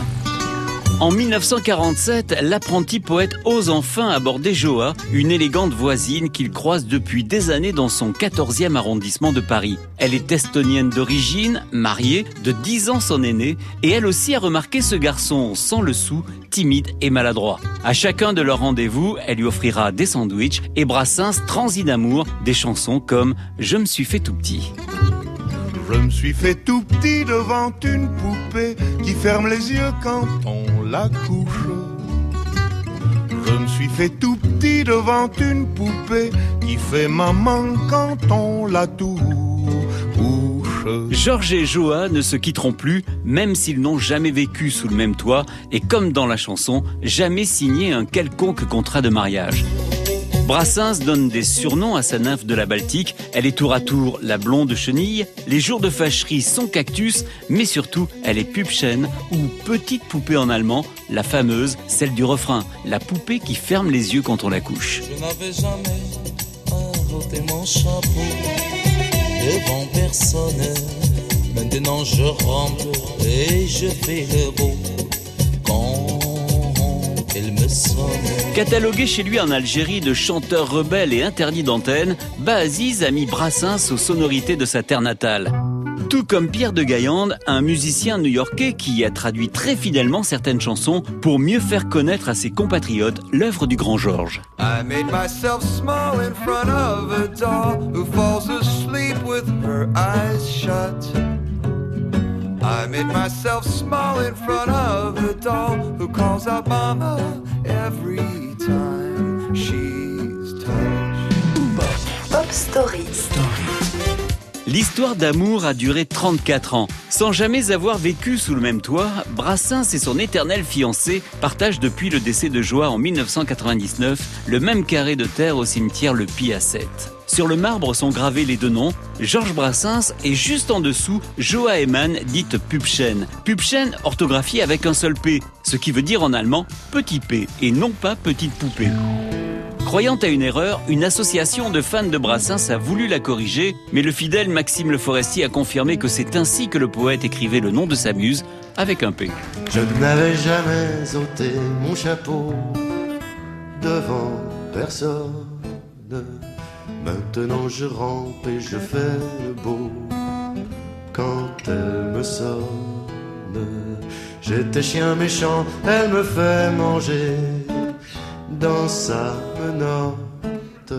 En 1947, l'apprenti poète ose enfin aborder Joa, une élégante voisine qu'il croise depuis des années dans son 14e arrondissement de Paris. Elle est estonienne d'origine, mariée, de 10 ans son aînée, et elle aussi a remarqué ce garçon sans le sou, timide et maladroit. À chacun de leurs rendez-vous, elle lui offrira des sandwichs et Brassens transit d'amour, des chansons comme Je me suis fait tout petit. Je me suis fait tout petit devant une poupée qui ferme les yeux quand on la couche. Je me suis fait tout petit devant une poupée qui fait maman quand on la touche. Georges et Joa ne se quitteront plus, même s'ils n'ont jamais vécu sous le même toit et comme dans la chanson, jamais signé un quelconque contrat de mariage. Brassens donne des surnoms à sa nymphe de la Baltique. Elle est tour à tour la blonde chenille, les jours de fâcherie sont cactus, mais surtout elle est pupchen ou petite poupée en allemand, la fameuse, celle du refrain, la poupée qui ferme les yeux quand on la couche. Je n'avais jamais mon chapeau. Maintenant je et je fais le beau Catalogué chez lui en Algérie de chanteur rebelle et interdit d'antenne, Bahaziz a mis Brassens aux sonorités de sa terre natale. Tout comme Pierre de Gaillande, un musicien new-yorkais qui a traduit très fidèlement certaines chansons pour mieux faire connaître à ses compatriotes l'œuvre du grand Georges. I made myself small in front of a doll who falls asleep with her eyes shut. I made myself small in front of a doll who calls out mama every time she's touched. Pop Story. L'histoire d'amour a duré 34 ans. Sans jamais avoir vécu sous le même toit, Brassens et son éternel fiancé partagent depuis le décès de Joie en 1999 le même carré de terre au cimetière Le Pi à 7. Sur le marbre sont gravés les deux noms, Georges Brassens et juste en dessous, Joa Eman, dite Pupchen. Pupchen orthographiée avec un seul P, ce qui veut dire en allemand petit P et non pas petite poupée. Croyant à une erreur, une association de fans de Brassens a voulu la corriger, mais le fidèle Maxime Le Forestier a confirmé que c'est ainsi que le poète écrivait le nom de sa muse, avec un P. Je n'avais jamais ôté mon chapeau devant personne. Maintenant je rampe et je fais le beau quand elle me sonne. J'étais chien méchant, elle me fait manger dans sa menotte.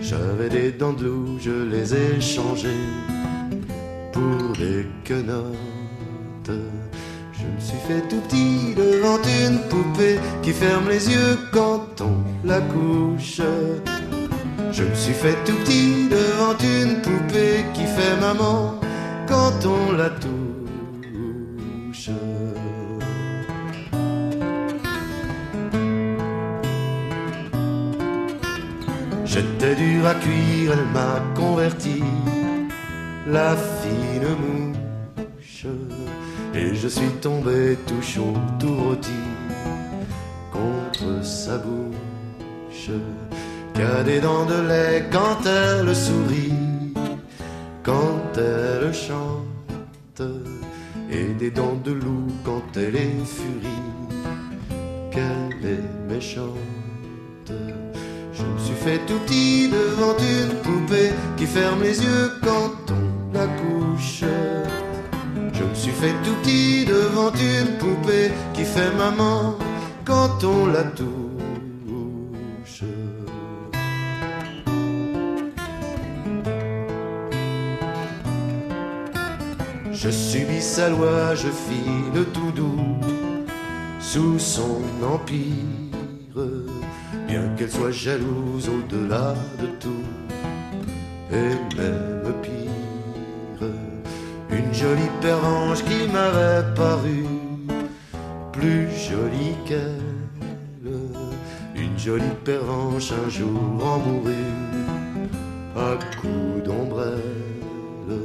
J'avais des dents de je les ai changées pour des quenottes. Je me suis fait tout petit devant une poupée qui ferme les yeux quand on la couche. Je me suis fait tout petit devant une poupée qui fait maman quand on la touche. J'étais dur à cuire, elle m'a converti, la fine mouche. Et je suis tombé tout chaud, tout rôti contre sa bouche. Qu'a des dents de lait quand elle sourit, quand elle chante, et des dents de loup quand elle est furie, qu'elle est méchante. Je me suis fait tout petit devant une poupée qui ferme les yeux quand on la couche. Je me suis fait tout petit devant une poupée qui fait maman quand on la touche. Je subis sa loi, je file tout doux sous son empire, bien qu'elle soit jalouse au-delà de tout, et même pire, une jolie pervenche qui m'avait paru plus jolie qu'elle, une jolie pervenche un jour en mourut à coups d'ombrelle.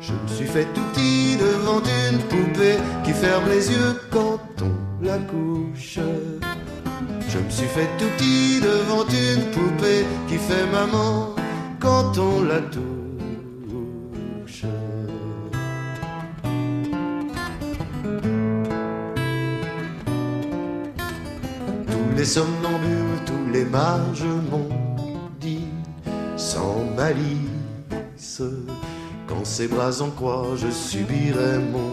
Je me suis fait tout petit devant une poupée qui ferme les yeux quand on la couche. Je me suis fait tout petit devant une poupée qui fait maman quand on la touche. Tous les somnambules, tous les mages m'ont dit sans malice quand ses bras en croix, je subirai mon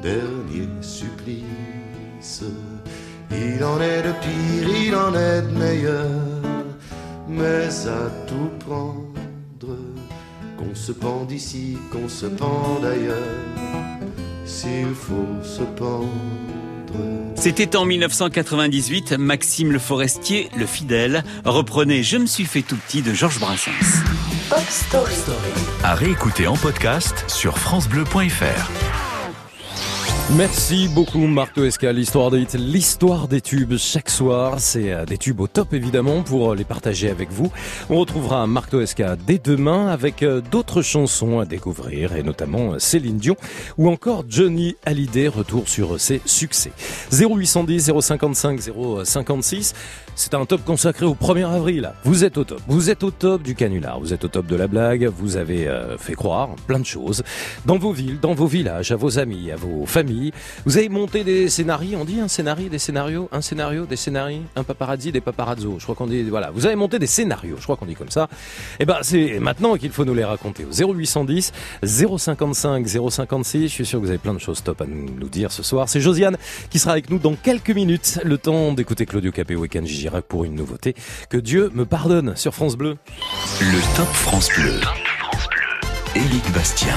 dernier supplice. Il en est de pire, il en est de meilleur, mais à tout prendre, qu'on se pende ici, qu'on se pende ailleurs, s'il faut se pendre. C'était en 1998, Maxime Le Forestier, le fidèle, reprenait Je me suis fait tout petit de Georges Brassens. Pop Story. À réécouter en podcast sur FranceBleu.fr. Merci beaucoup Marc Toesca, l'histoire des l'histoire des tubes chaque soir. C'est euh, des tubes au top évidemment pour euh, les partager avec vous. On retrouvera Marc Toesca dès demain avec euh, d'autres chansons à découvrir et notamment Céline Dion ou encore Johnny Hallyday, retour sur ses succès. 0810 055 056. C'est un top consacré au 1er avril. Vous êtes au top. Vous êtes au top du canular. Vous êtes au top de la blague. Vous avez fait croire plein de choses. Dans vos villes, dans vos villages, à vos amis, à vos familles. Vous avez monté des scénarios. On dit un scénario, des scénarios, un scénario, des scénarios, un paparazzi, des paparazzos. Je crois qu'on dit, voilà. Vous avez monté des scénarios. Je crois qu'on dit comme ça. Et ben, c'est maintenant qu'il faut nous les raconter. Au 0810 055 056. Je suis sûr que vous avez plein de choses top à nous, dire ce soir. C'est Josiane qui sera avec nous dans quelques minutes. Le temps d'écouter Claudio Capé Weekend Girac pour une nouveauté. Que Dieu me pardonne sur France Bleu. Le Top France Bleu. Éric Bastien.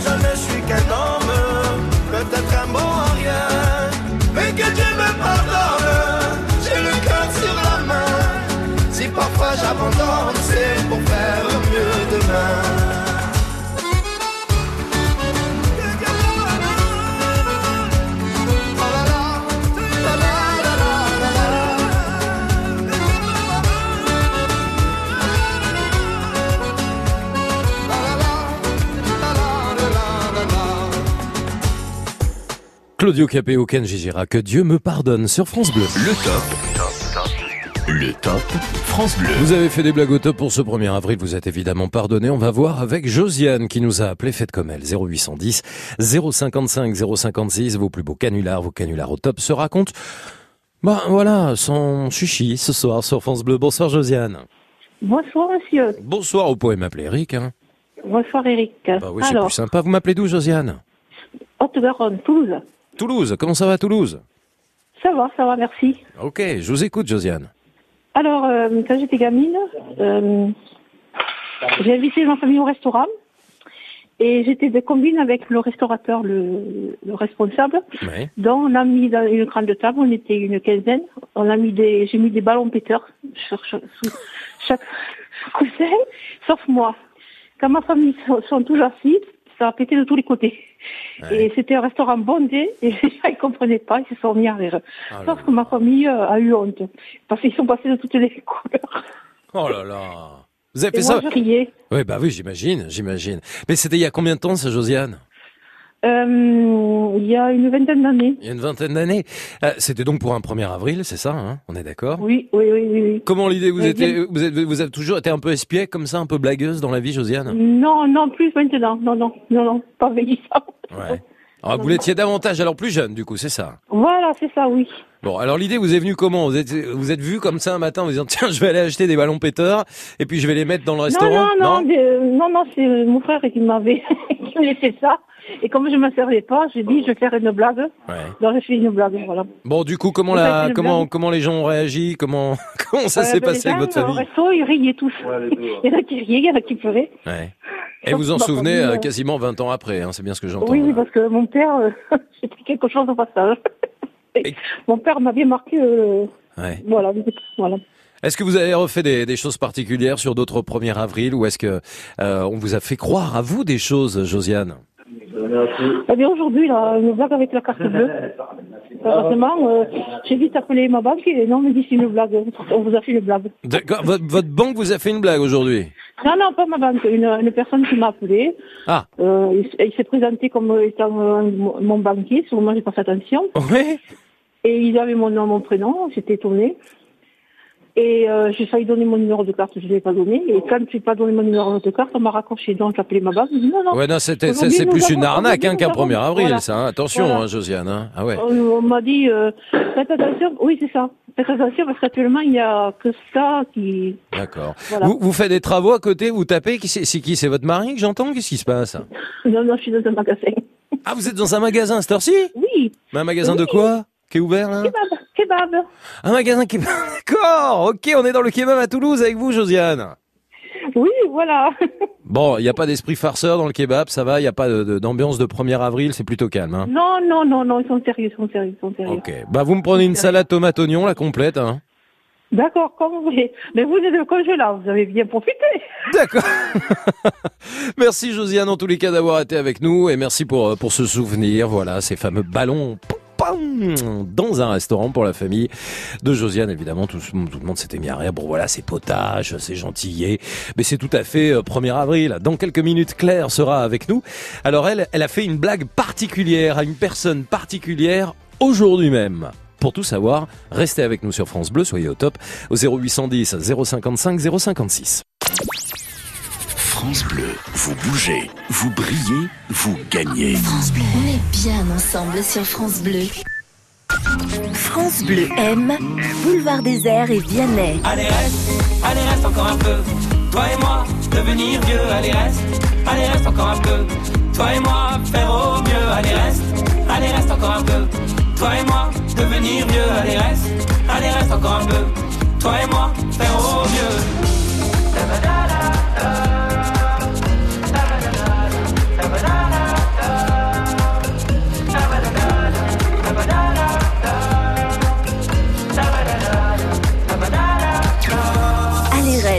Je ne suis qu'un homme, peut-être un bon à rien. Mais que Dieu me pardonne, j'ai le cœur sur la main. Si parfois j'abandonne, Claudio Capéo, Ken Gigira, que Dieu me pardonne sur France Bleu. Le top. Le top France Bleu. Vous avez fait des blagues au top pour ce 1er avril, vous êtes évidemment pardonné. On va voir avec Josiane qui nous a appelé, faites comme elle, 0810 055 056, vos plus beaux canulars, vos canulars au top se racontent. Bah voilà, son chichi ce soir sur France Bleu. Bonsoir Josiane. Bonsoir, monsieur. Bonsoir, vous pouvez m'appeler Eric. Hein. Bonsoir, Eric. Bah oui, c'est plus sympa. Vous m'appelez d'où Josiane? Haute-Garonne, Toulouse. Toulouse, comment ça va Toulouse? Ça va, ça va, merci. Ok, je vous écoute Josiane. Alors, euh, quand j'étais gamine, euh, j'ai invité ma famille au restaurant. Et j'étais de combine avec le restaurateur, le, le responsable. Ouais. Donc, on a mis dans une grande table, on était une quinzaine. On a mis des, j'ai mis des ballons péteurs sur, chaque coussin, sauf moi. Quand ma famille sont, sont tous assis, ça a pété de tous les côtés. Et c'était un restaurant bondé, et les gens ils comprenaient pas, ils se sont mis à rire. Sauf que ma famille euh, a eu honte. Parce qu'ils sont passés de toutes les couleurs. Oh là là. Vous avez Et fait moi, ça je riais. Oui, bah oui, j'imagine, j'imagine. Mais c'était il y a combien de temps, ça, Josiane? Euh, il y a une vingtaine d'années. Il y a une vingtaine d'années. Euh, c'était donc pour un 1er avril, c'est ça, hein On est d'accord? Oui, oui, oui, oui. oui. Comment l'idée vous Oui, étiez, vous, êtes, vous avez toujours été un peu espiègle comme ça, un peu blagueuse dans la vie, Josiane? Non, non, plus maintenant. Non, non, non, non, pas vieillissant. Ouais. Alors, vous l'étiez davantage alors plus jeune, du coup, c'est ça? Voilà, c'est ça, oui. Bon, alors l'idée vous est venue comment? Vous êtes vous êtes vu comme ça un matin en vous disant tiens, je vais aller acheter des ballons péteurs et puis je vais les mettre dans le restaurant? Non, non, non, des- non, non, c'est mon frère qui m'avait qui me laissait ça. Et comme je ne me servais pas, j'ai dit je vais faire une blague. Ouais. Donc j'ai fait une blague, voilà. Bon, du coup, comment la comment comment les gens ont réagi? Comment comment ça Euh, s'est ben, passé avec votre famille? Au resto, ils riaient tous. Il y en a qui riaient, il y en a qui pleuraient. Ouais. Et vous en souvenez euh, euh, quasiment 20 ans après, hein, c'est bien ce que j'entends. Oui, oui, parce que mon père, euh, j'ai pris quelque chose au passage. mon père m'a bien marqué. euh, Ouais. Voilà, voilà. Est-ce que vous avez refait des, des choses particulières sur d'autres 1er avril ou est-ce que euh, on vous a fait croire à vous des choses, Josiane? Eh bien, aujourd'hui, là, une blague avec la carte bleue. Heureusement, euh, j'ai vite appelé ma banque et non, on me dit c'est une blague. On vous a fait une blague. D'accord. Votre, votre banque vous a fait une blague aujourd'hui? Non, non, pas ma banque. Une, une personne qui m'a appelé. Ah. Euh, il, s'est présenté comme étant euh, mon mon banquier. Sur le moment, j'ai pas fait attention. Oui. Et il avait mon nom, mon prénom. J'étais étonnée. Et euh, j'ai failli donner mon numéro de carte, je ne l'ai pas donné. Et quand je n'ai pas donné mon numéro de carte, on m'a raccroché. Donc, j'ai appelé ma banque. Non, non. Ouais, non, c'était, c'est, plus une arnaque hein, qu'un nous avons- 1er avril, voilà. ça. hein. Attention, Voilà. hein, Josiane. Hein. Ah ouais. On, on m'a dit, euh, faites attention. Oui, c'est ça. Faites attention parce qu'actuellement, il n'y a que ça qui... D'accord. Voilà. Vous, vous faites des travaux à côté, vous tapez. Qui c'est, c'est qui? C'est votre mari que j'entends? Qu'est-ce qui se passe? Non, non, je suis dans un magasin. Ah, vous êtes dans un magasin à cette heure-ci? Oui. Mais un magasin de quoi? Qui est ouvert là Kebab, kebab. Un magasin qui... D'accord Ok, on est dans le kebab à Toulouse avec vous, Josiane. Oui, voilà. Bon, il n'y a pas d'esprit farceur dans le kebab, ça va, il n'y a pas de- de- d'ambiance de 1er avril, c'est plutôt calme. Hein. Non, non, non, non, ils sont sérieux, ils sont sérieux, ils sont sérieux. Ok. Bah, vous me prenez une salade tomate oignon, la complète. Hein. D'accord, comme vous voulez. Mais vous êtes le congélat, vous avez bien profité. D'accord. Merci Josiane en tous les cas d'avoir été avec nous et merci pour, euh, pour ce souvenir. Voilà, ces fameux ballons dans un restaurant pour la famille de Josiane. Évidemment, tout, le monde s'était mis à rire. Bon voilà, c'est potage, c'est gentillet. Mais c'est tout à fait euh, 1er avril. Dans quelques minutes, Claire sera avec nous. Alors elle, elle a fait une blague particulière à une personne particulière aujourd'hui même. Pour tout savoir, restez avec nous sur France Bleu, soyez au top au 0810 055 056. France Bleu, vous bougez, vous brillez, vous gagnez. On est bien ensemble sur France Bleu. France Bleu aime Boulevard Désert et Vianney. Allez reste, allez reste encore un peu. Toi et moi, devenir vieux. Allez reste, allez reste encore un peu. Toi et moi, faire au mieux. Allez reste, allez reste encore un peu. Toi et moi, devenir vieux. Allez reste, allez reste encore un peu. Toi et moi, faire au mieux.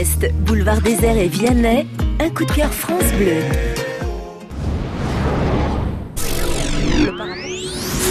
Reste Boulevard Désert et Vianney. Un coup de cœur France Bleu.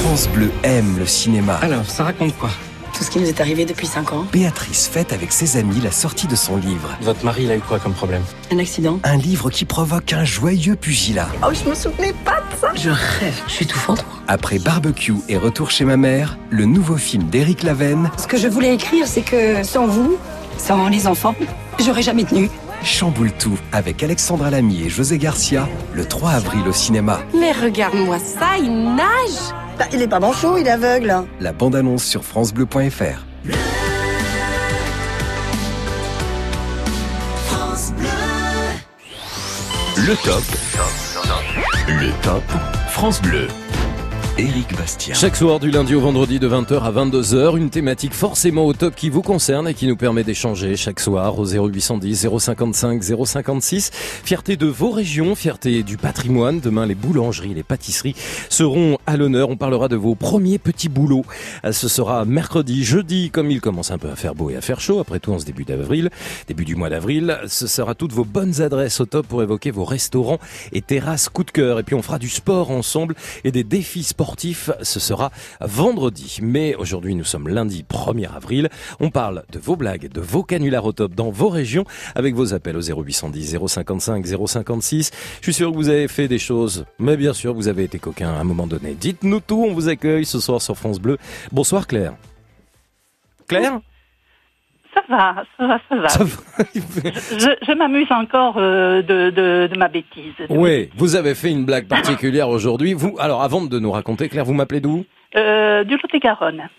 France Bleu aime le cinéma. Alors, ça raconte quoi? Tout ce qui nous est arrivé depuis 5 ans. Béatrice fête avec ses amis la sortie de son livre. Votre mari, il a eu quoi comme problème? Un accident Un livre qui provoque un joyeux pugilat. Oh, je me souvenais pas de ça Je rêve, je suis étouffante. Après Barbecue et Retour chez ma mère, le nouveau film d'Éric Lavenne Ce que je voulais écrire, c'est que sans vous, sans les enfants, j'aurais jamais tenu. chamboule tout avec Alexandra Lamy et José Garcia le 3 avril au cinéma. Mais regarde-moi ça, il nage Bah, il est pas manchot, il est aveugle. La bande-annonce sur francebleu.fr. Le top. Le top. France Bleu. Éric Bastien. Chaque soir du lundi au vendredi de 20h à 22h, une thématique forcément au top qui vous concerne et qui nous permet d'échanger chaque soir au 0810 055 056. Fierté de vos régions, fierté du patrimoine. Demain, les boulangeries, les pâtisseries seront à l'honneur. On parlera de vos premiers petits boulots. Euh, Ce sera mercredi, jeudi, comme il commence un peu à faire beau et à faire chaud, après tout en ce début d'avril, début du mois d'avril. Ce sera toutes vos bonnes adresses au top pour évoquer vos restaurants et terrasses coup de cœur. Et puis on fera du sport ensemble et des défis sportifs. Ce sera vendredi. Mais aujourd'hui, nous sommes lundi 1er avril. On parle de vos blagues, de vos canulars au top dans vos régions avec vos appels au 0810 055 056. Je suis sûr que vous avez fait des choses, mais bien sûr, vous avez été coquin à un moment donné. Dites-nous tout, on vous accueille ce soir sur France Bleu. Bonsoir Claire. Claire? Ça va, ça va, ça va. Ça va. Je, je m'amuse encore euh, de, de, de ma bêtise. Oui, vous avez fait une blague particulière aujourd'hui. Vous, alors avant de nous raconter, Claire, vous m'appelez d'où? Euh, du Lot-et-Garonne.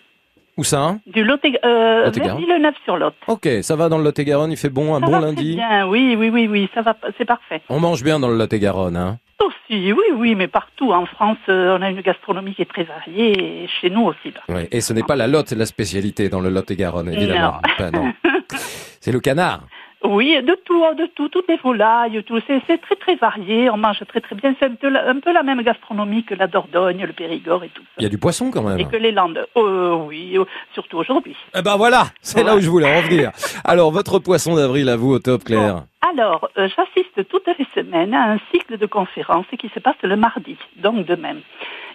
Où ça hein? Du Lot euh, Lot-et-Garonne. vers Villeneuve-sur-Lot. Ok, ça va dans le Lot-et-Garonne, il fait bon, un Ça bon va lundi. bien, oui, oui, oui, oui, ça va, c'est parfait. On mange bien dans le Lot-et-Garonne, hein Aussi, oui, oui, mais partout en France, euh, on a une gastronomie qui est très variée, et chez nous aussi. Oui, et ce n'est pas la lotte, la spécialité dans le Lot-et-Garonne, évidemment. Non. Ben non. C'est le canard. Oui, de tout, de tout, toutes les volailles, tout. C'est très très varié. On mange très très bien. C'est un peu, la- un peu la même gastronomie que la Dordogne, le Périgord et tout. Il y a du poisson quand même. Et que les Landes. Euh, oui, euh, surtout aujourd'hui. Eh ben voilà, c'est là où je voulais en venir. Alors, votre poisson d'avril à vous au top, Claire. Alors, euh, j'assiste toutes les semaines à un cycle de conférences qui se passe le mardi, donc demain.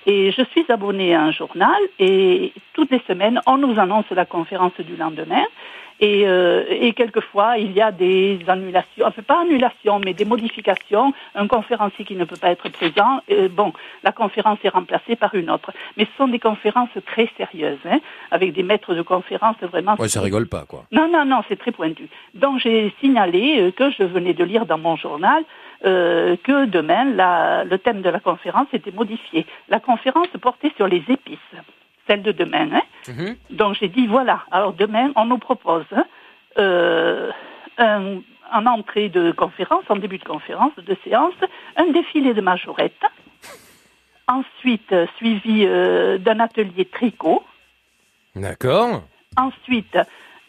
Et je suis abonnée à un journal et toutes les semaines, on nous annonce la conférence du lendemain. Et, euh, et quelquefois, il y a des annulations, enfin pas annulations, mais des modifications. Un conférencier qui ne peut pas être présent, euh, bon, la conférence est remplacée par une autre. Mais ce sont des conférences très sérieuses, hein, avec des maîtres de conférences vraiment Ouais, ça rigole pas, quoi. non, non, non, c'est très pointu. Donc j'ai signalé euh, que je venais de lire dans mon journal euh, que demain, la- le thème de la conférence était modifié. La conférence portait sur les épices, celle de demain. Hein Donc j'ai dit, voilà, alors demain, on nous propose hein, euh, un, en entrée de conférence, en début de conférence, de séance, un défilé de majorette, ensuite euh, suivi euh, d'un atelier tricot, D'accord. Ensuite,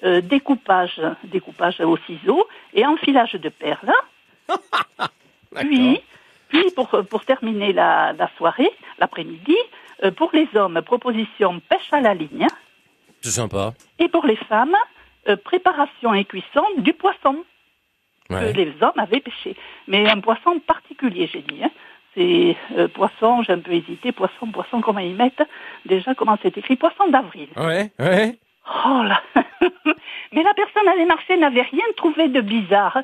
euh, découpage, découpage au ciseau et enfilage de perles. puis, puis pour, pour terminer la, la soirée, l'après-midi, pour les hommes, proposition pêche à la ligne. C'est sympa. Et pour les femmes, euh, préparation et cuisson du poisson Ouais. que les hommes avaient pêché. Mais un poisson particulier, j'ai dit. hein. C'est euh, poisson, j'ai un peu hésité, poisson, poisson, comment ils mettent Déjà, comment c'est écrit Poisson d'avril. Ouais, ouais. Oh là Mais la personne à les marchés n'avait rien trouvé de bizarre.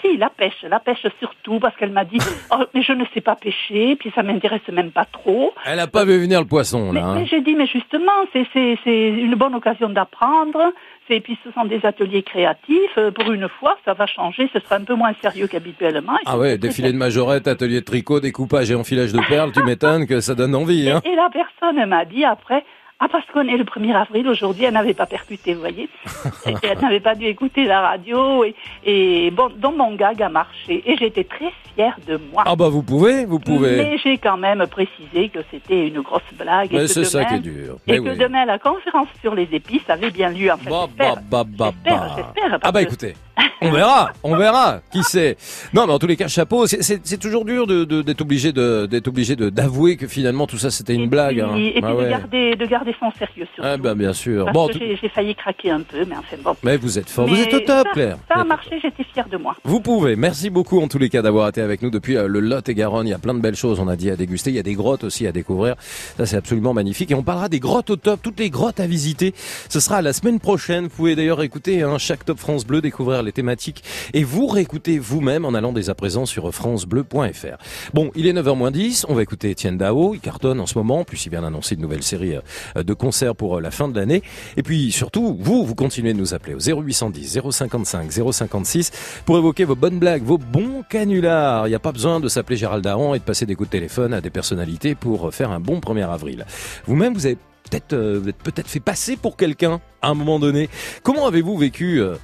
Si, la pêche, la pêche surtout, parce qu'elle m'a dit Oh, mais je ne sais pas pêcher, puis ça m'intéresse même pas trop. Elle a pas vu venir le poisson, là. hein. Mais j'ai dit Mais justement, c'est c'est- c'est une bonne occasion d'apprendre. C'est- Et puis ce sont des ateliers créatifs. Euh, Pour une fois, ça va changer, ce sera un peu moins sérieux qu'habituellement. Ah ouais, défilé de majorette, atelier de tricot, découpage et enfilage de perles, tu m'étonnes que ça donne envie, hein. Et la personne m'a dit après, ah parce qu'on est le 1er avril aujourd'hui, elle n'avait pas percuté, vous voyez. Et elle n'avait pas dû écouter la radio et, et bon, donc mon gag a marché et j'étais très fière de moi. Ah bah vous pouvez, vous pouvez. Mais j'ai quand même précisé que c'était une grosse blague. et Mais que c'est ça demain- qui est dur. Et que demain, la conférence sur les épices avait bien lieu. En fait, j'espère. Bah, bah, bah. j'espère, parce Ah bah écoutez, on verra, on verra, qui sait. Non mais en tous les cas, chapeau, c'est- toujours dur de- de- d'être obligé de d'être obligé d'avouer que finalement tout ça c'était une blague. hein. Et, et puis Ah de, garder, de garder son sérieux surtout. Ah bah bien sûr. Parce Bon, tout- j'ai failli craquer un peu, mais enfin bon. mais vous êtes fort, vous êtes au top, ça, Claire. Ça a marché, j'étais fière de moi. Vous pouvez. Merci beaucoup en tous les cas d'avoir été avec nous depuis euh, le Lot et Garonne. Il y a plein de belles choses, on a dit à déguster. Il y a des grottes aussi à découvrir. Ça c'est absolument magnifique. Et on parlera des grottes au top, toutes les grottes à visiter. Ce sera la semaine prochaine. Vous pouvez d'ailleurs écouter hein, chaque Top France Bleu, découvrir les thématiques et vous réécouter vous-même en allant dès à présent sur francebleu.fr. Bon, il est 9h 10. On va écouter Étienne Dao. Il cartonne en ce moment. En Plus il vient d'annoncer une nouvelle série euh, de concerts pour euh, la fin de l'année. Et puis surtout, vous, vous continuez de nous appeler au 0810 055 056 pour évoquer vos bonnes blagues, vos bons canulars. Il n'y a pas besoin de s'appeler Gérald Daron et de passer des coups de téléphone à des personnalités pour faire un bon 1er avril. Vous-même, vous avez peut-être euh, peut-être fait passer pour quelqu'un à un moment donné. Comment avez-vous vécu euh,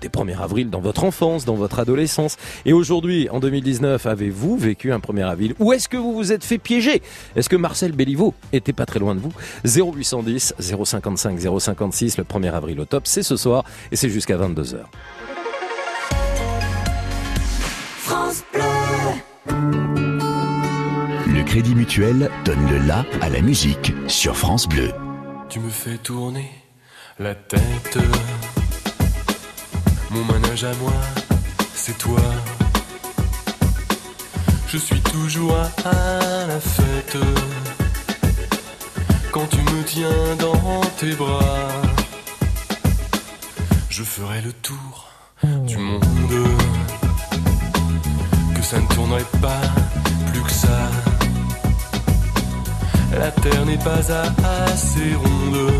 des 1er avril dans votre enfance, dans votre adolescence Et aujourd'hui, en 2019, avez-vous vécu un 1er avril Ou est-ce que vous vous êtes fait piéger? Est-ce que Marcel Béliveau était pas très loin de vous? 0810 055 056, le 1er avril au top, c'est ce soir et c'est jusqu'à 22h. France Bleu. Le Crédit Mutuel donne le la à la musique sur France Bleu. Tu me fais tourner la tête. À moi, c'est toi. Je suis toujours à la fête. Quand tu me tiens dans tes bras, je ferai le tour du monde. Que ça ne tournerait pas plus que ça. La terre n'est pas assez ronde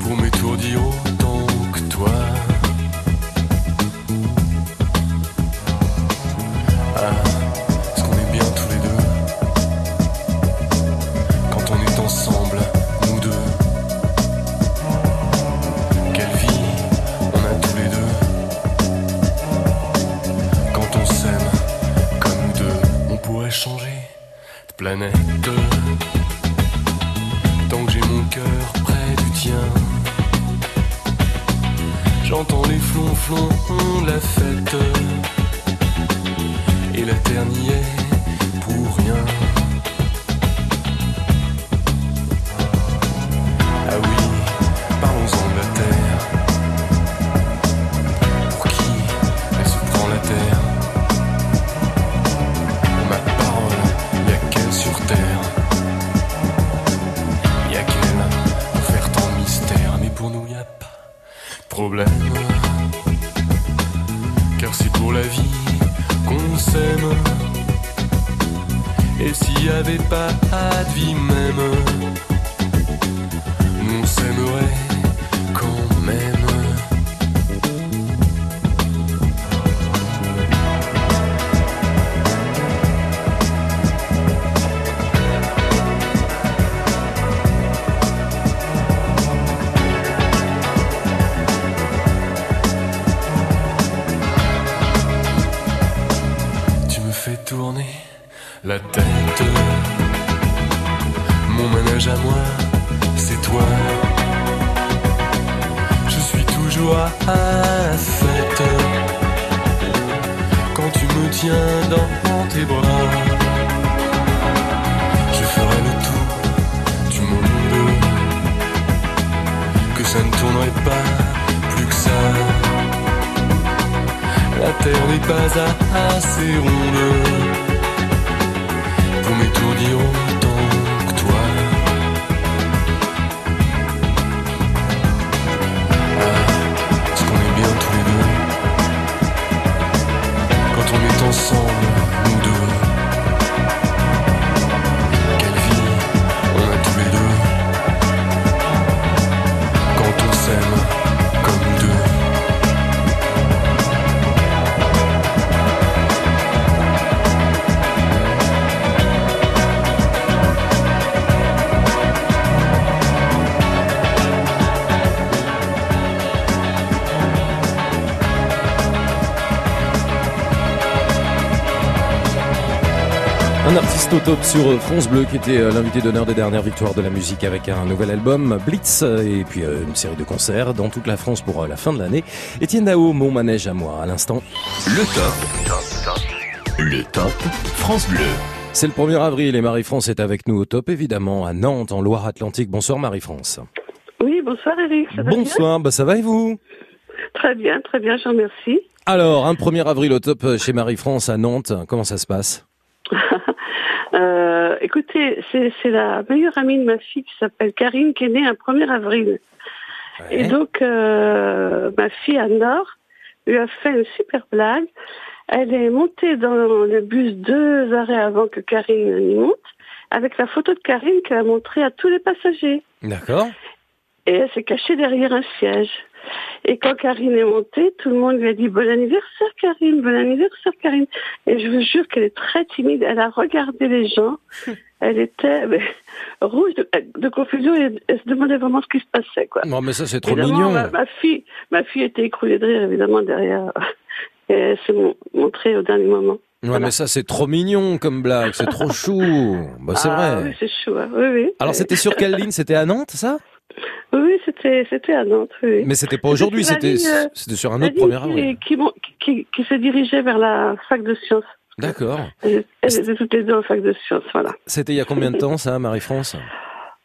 pour m'étourdir planète. Tant que j'ai mon cœur près du tien, j'entends les flonflons, on la fête, et la terre n'y est pour rien. Car c'est pour la vie qu'on s'aime. Et s'il y avait pas de vie même, Un artiste au top sur euh, France Bleu qui était euh, l'invité d'honneur des dernières victoires de la musique avec un nouvel album Blitz euh, et puis une série de concerts dans toute la France pour la fin de l'année. Étienne Dao, mon manège à moi à l'instant. Le top. Le top France Bleu. C'est le 1er avril et Marie-France est avec nous au top évidemment à Nantes en Loire-Atlantique. Bonsoir Marie-France. Oui, bonsoir Eric. Ça va bien? Bonsoir, bah ça va et vous? Très bien, très bien, je vous remercie. Alors, un 1er avril au top chez Marie-France à Nantes, comment ça se passe? Euh, écoutez, c'est la meilleure amie de ma fille qui s'appelle Karine qui est née un 1er avril. Et donc, euh, ma fille Anne-Laure lui a fait une super blague. Elle est montée dans le bus deux arrêts avant que Karine n'y monte, avec la photo de Karine qu'elle a montrée à tous les passagers. D'accord. Et elle s'est cachée derrière un siège. Et quand Karine est montée, tout le monde lui a dit bon anniversaire Karine, bon anniversaire Karine. Et je vous jure qu'elle est très timide. Elle a regardé les gens. Elle était mais, rouge de, de confusion et elle se demandait vraiment ce qui se passait. Quoi. Non mais ça c'est trop Évidemment, mignon. Ma, ma fille, ma fille était écroulée de rire évidemment derrière. Et elle s'est mon- montrée au dernier moment. Ouais mais ça c'est trop mignon comme blague, c'est trop chou. Bah c'est Ah, vrai. Oui, c'est chou. hein. Oui, oui. Alors c'était sur quelle ligne? C'était à Nantes ça? Oui, c'était, c'était à Nantes. Oui. Mais c'était pas aujourd'hui, c'était euh, c'était sur un la autre 1er avril. Qui, qui, qui, se dirigeait vers la fac de sciences. D'accord. Elles étaient toutes les deux en fac de sciences, voilà. C'était il y a combien de temps ça, Marie-France?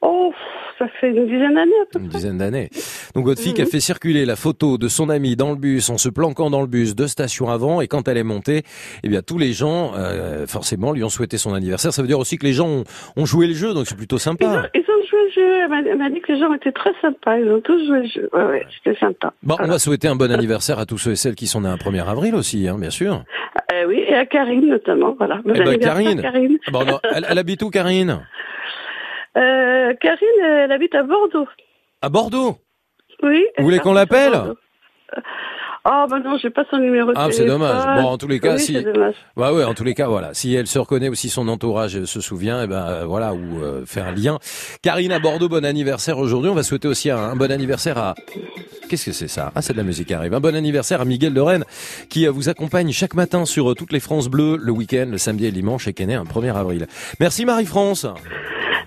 Oh, ça fait une dizaine d'années à peu Une dizaine d'années. Donc votre fille qui a fait circuler la photo de son amie dans le bus en se planquant dans le bus deux stations avant et quand elle est montée, eh bien tous les gens euh, forcément lui ont souhaité son anniversaire. Ça veut dire aussi que les gens ont, ont joué le jeu donc c'est plutôt sympa. Ils ont joué le jeu. Elle m'a- elle m'a dit que les gens étaient très sympas. Ils ont tous joué le jeu. Ouais, ouais, c'était sympa. Bon, on va souhaiter un bon anniversaire à tous ceux et celles qui sont nés un 1er avril aussi, hein, bien sûr. Euh, oui, et à Karine notamment, voilà. Bon Eh ben, Karine. Karine. Ah bon, non, elle, elle habite où, Karine? Euh, Karine, elle habite à Bordeaux. À Bordeaux? Oui. Vous voulez qu'on l'appelle? Ah, bah non, j'ai pas son numéro de Ah, c'est dommage. Bon, en tous les cas, Oui, si. Bah ouais, en tous les cas, voilà. Si elle se reconnaît ou si son entourage se souvient, eh ben euh, voilà, ou euh, faire un lien. Karine à Bordeaux, bon anniversaire aujourd'hui. On va souhaiter aussi un, un bon anniversaire à. Qu'est-ce que c'est ça? Ah, c'est de la musique qui arrive. Un bon anniversaire à Miguel de Rennes, qui euh, vous accompagne chaque matin sur euh, toutes les France Bleues le week-end, le samedi et le dimanche, et qui est né un 1er avril. Merci Marie-France.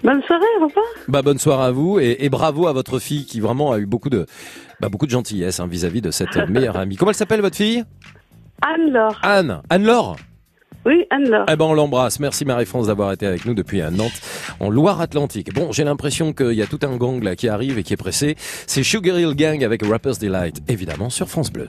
Bonne soirée, au revoir. Bah bonne soirée à vous et, et bravo à votre fille qui vraiment a eu beaucoup de bah, beaucoup de gentillesse hein, vis-à-vis de cette meilleure amie. Comment elle s'appelle votre fille? Anne-Laure. Anne. Anne-Laure? Oui, Anne-Laure. Eh ben on l'embrasse. Merci Marie-France d'avoir été avec nous depuis à Nantes, en Loire-Atlantique. Bon, j'ai l'impression qu'il y a tout un gang là qui arrive et qui est pressé. C'est Sugar Hill Gang avec Rapper's Delight, évidemment sur France Bleu.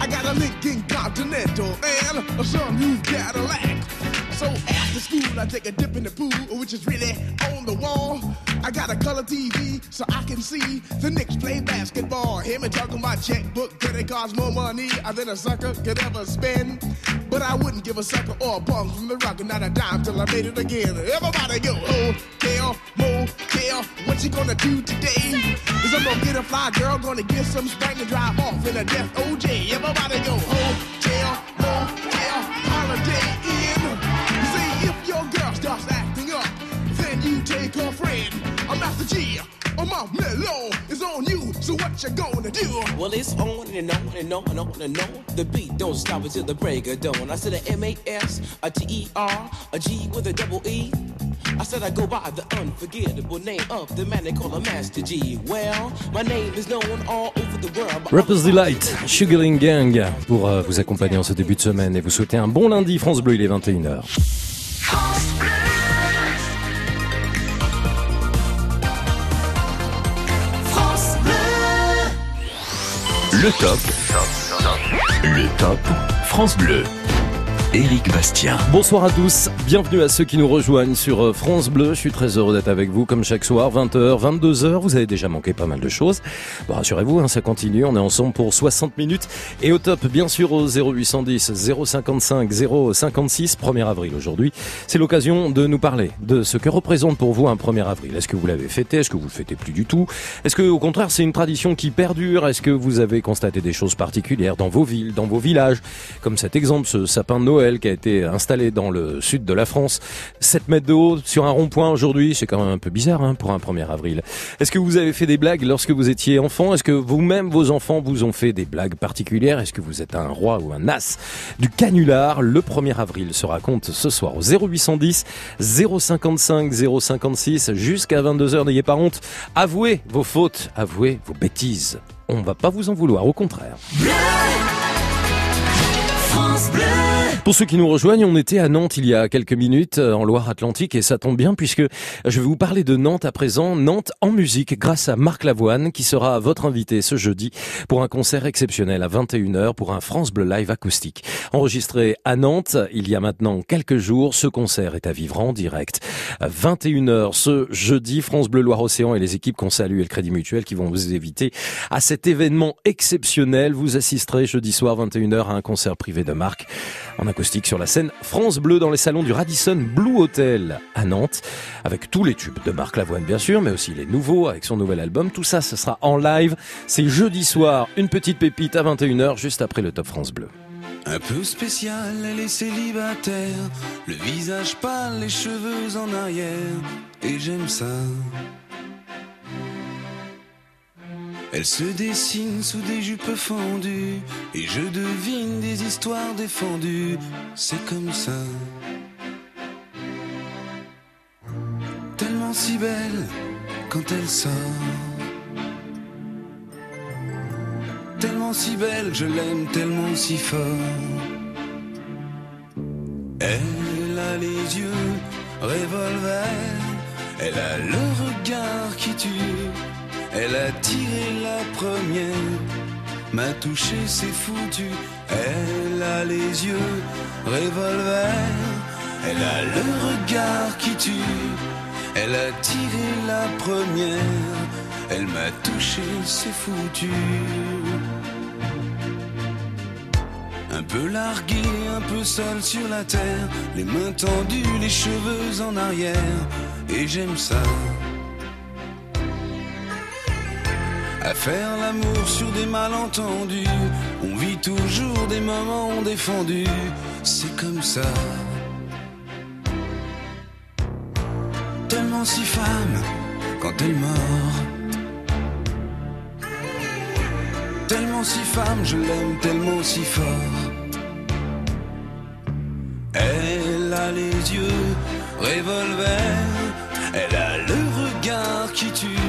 I got a Lincoln Continental and a new Cadillac. So after school, I take a dip in the pool, which is really on the wall. I got a color TV so I can see the Knicks play basketball. Hear me talking about checkbook, cause it costs more money than a sucker could ever spend. But I wouldn't give a sucker or a bum from the rock and not a dime till I made it again. Everybody go, oh, hotel, motel, what you gonna do today? Is I'm gonna get a fly girl, gonna get some spank and drive off in a death OJ. Everybody go, oh, hotel, motel, holiday G. Oh, my mellow is on you, so what you gonna do? Well, it's on and on and on and on and on. The beat don't stop until the break of dawn. I said a M A S, a T E R, a G with a double E. I said I go by the unforgettable name of the man they call a Master G. Well, my name is known all over the world. Rapper's Delight, Sugaring Gang, pour euh, vous accompagner en ce début de semaine et vous souhaiter un bon lundi. France Bleu, il est 21h. France Le top. Le top. France Bleu. Éric Bastien. Bonsoir à tous, bienvenue à ceux qui nous rejoignent sur euh, France Bleu. Je suis très heureux d'être avec vous comme chaque soir, 20h, 22h. Vous avez déjà manqué pas mal de choses. Bon, rassurez-vous, hein, ça continue. On est ensemble pour 60 minutes. Et au top, bien sûr, au 0810 055 056, 1er avril aujourd'hui. C'est l'occasion de nous parler de ce que représente pour vous un 1er avril. Est-ce que vous l'avez fêté? Est-ce que vous le fêtez plus du tout? Est-ce que, au contraire, c'est une tradition qui perdure? Est-ce que vous avez constaté des choses particulières dans vos villes, dans vos villages? Comme cet exemple, ce sapin de Noël qui a été installé dans le sud de la France. 7 mètres de haut sur un rond-point aujourd'hui, c'est quand même un peu bizarre hein, pour un 1er avril. Est-ce que vous avez fait des blagues lorsque vous étiez enfant? Est-ce que vous-même, vos enfants, vous ont fait des blagues particulières? Est-ce que vous êtes un roi ou un as du canular? Le 1er avril se raconte ce soir au 0810 055 056 jusqu'à 22h. N'ayez pas honte. Avouez vos fautes, avouez vos bêtises. On va pas vous en vouloir, au contraire. France Bleu. Pour ceux qui nous rejoignent, on était à Nantes il y a quelques minutes euh, en Loire-Atlantique et ça tombe bien puisque je vais vous parler de Nantes à présent. Nantes en musique grâce à Marc Lavoine qui sera votre invité ce jeudi pour un concert exceptionnel à 21h pour un France Bleu Live acoustique. Enregistré à Nantes il y a maintenant quelques jours, ce concert est à vivre en direct. À 21h ce jeudi, France Bleu Loire-Océan et les équipes qu'on salue et le Crédit Mutuel qui vont vous inviter à cet événement exceptionnel. Vous assisterez jeudi soir 21h à un concert privé de Marc en sur la scène France Bleu dans les salons du Radisson Blue Hotel à Nantes, avec tous les tubes de Marc Lavoine bien sûr, mais aussi les nouveaux avec son nouvel album. Tout ça, ce sera en live. C'est jeudi soir, une petite pépite à 21h juste après le Top France Bleu. Un peu spécial, elle est le visage pâle, les cheveux en arrière, et j'aime ça. Elle se dessine sous des jupes fendues, et je devine des histoires défendues, c'est comme ça. Tellement si belle quand elle sort. Tellement si belle, je l'aime tellement si fort. Elle a les yeux revolver, elle a le regard qui tue, elle a tiré la première, m'a touché, c'est foutu. Elle a les yeux revolver, elle a le regard qui tue, elle a tiré la première, elle m'a touché, c'est foutu. Un peu largué, un peu seul sur la terre, les mains tendues, les cheveux en arrière, et j'aime ça. À faire l'amour sur des malentendus, on vit toujours des moments défendus, c'est comme ça. Tellement si femme quand elle mord. Tellement si femme, je l'aime tellement si fort. Elle a les yeux revolver, elle a le regard qui tue,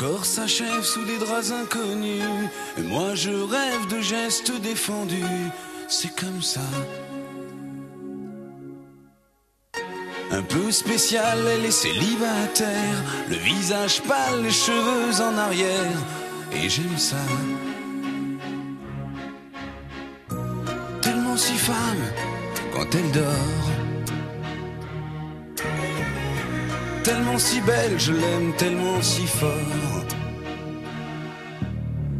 Corps s'achève sous des draps inconnus. Et moi je rêve de gestes défendus. C'est comme ça. Un peu spécial, elle est célibataire. Le visage pâle, les cheveux en arrière. Et j'aime ça. Tellement si femme quand elle dort. Tellement si belle, je l'aime tellement si fort.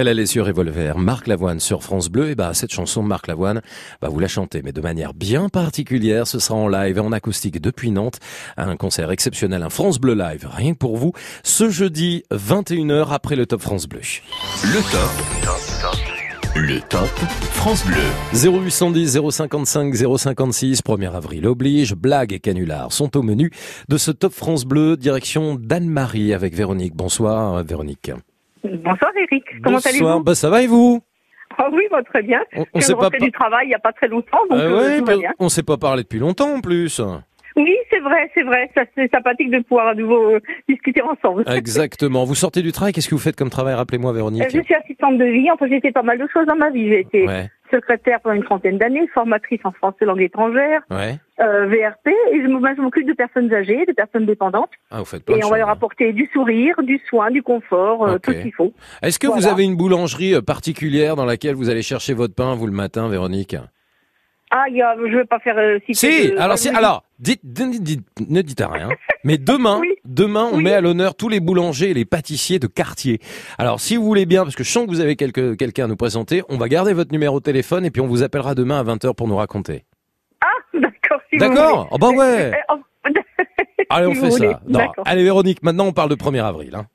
Elle a les yeux revolver. Marc Lavoine sur France Bleu. Et bah, cette chanson, Marc Lavoine, bah, vous la chantez, mais de manière bien particulière. Ce sera en live et en acoustique depuis Nantes. Un concert exceptionnel, un France Bleu live, rien que pour vous. Ce jeudi, 21h après le Top France Bleu. Le top. Le top France Bleu. 0810 055 056, 1er avril oblige, blagues et canulars sont au menu de ce Top France Bleu, direction d'Anne-Marie avec Véronique. Bonsoir Véronique. Bonsoir Eric, comment Bonsoir, allez-vous bah, ça va et vous Ah oui, bah, très bien. On- s'est pas du travail il n'y a pas très longtemps, donc Ah euh, ouais, bien. on s'est pas parlé depuis longtemps en plus. Oui, c'est vrai, c'est vrai. Ça, c'est sympathique de pouvoir à nouveau euh, discuter ensemble. Exactement. Vous sortez du travail, qu'est-ce que vous faites comme travail? Rappelez-moi Véronique. Euh, Je suis assistante de vie. Enfin, j'ai fait pas mal de choses dans ma vie. J'ai été Ouais. Secrétaire pendant une trentaine d'années, formatrice en français langue étrangère, Ouais. euh, VRP, et je m'occupe de personnes âgées, de personnes dépendantes. Ah, vous faites plein Et de on va leur apporter du sourire, du soin, du confort, euh, tout ce qu'il faut. Est-ce que vous avez une boulangerie euh, particulière dans laquelle vous allez chercher votre pain, vous, le matin, Véronique? Ah, y a, je vais pas faire euh, citer Si, de- alors, si, alors dites, dites- dites- ne dites rien. Mais demain, demain, on met à l'honneur tous les boulangers et les pâtissiers de quartier. Alors, si vous voulez bien, parce que je sens que vous avez quelqu'un à nous présenter, on va garder votre numéro de téléphone et puis on vous appellera demain à 20h pour nous raconter. Ah, d'accord. si D'accord. Ah bah ouais. Euh, euh, Allez, on Si fait ça. Non. Allez, Véronique, maintenant on parle de 1er avril. Hein.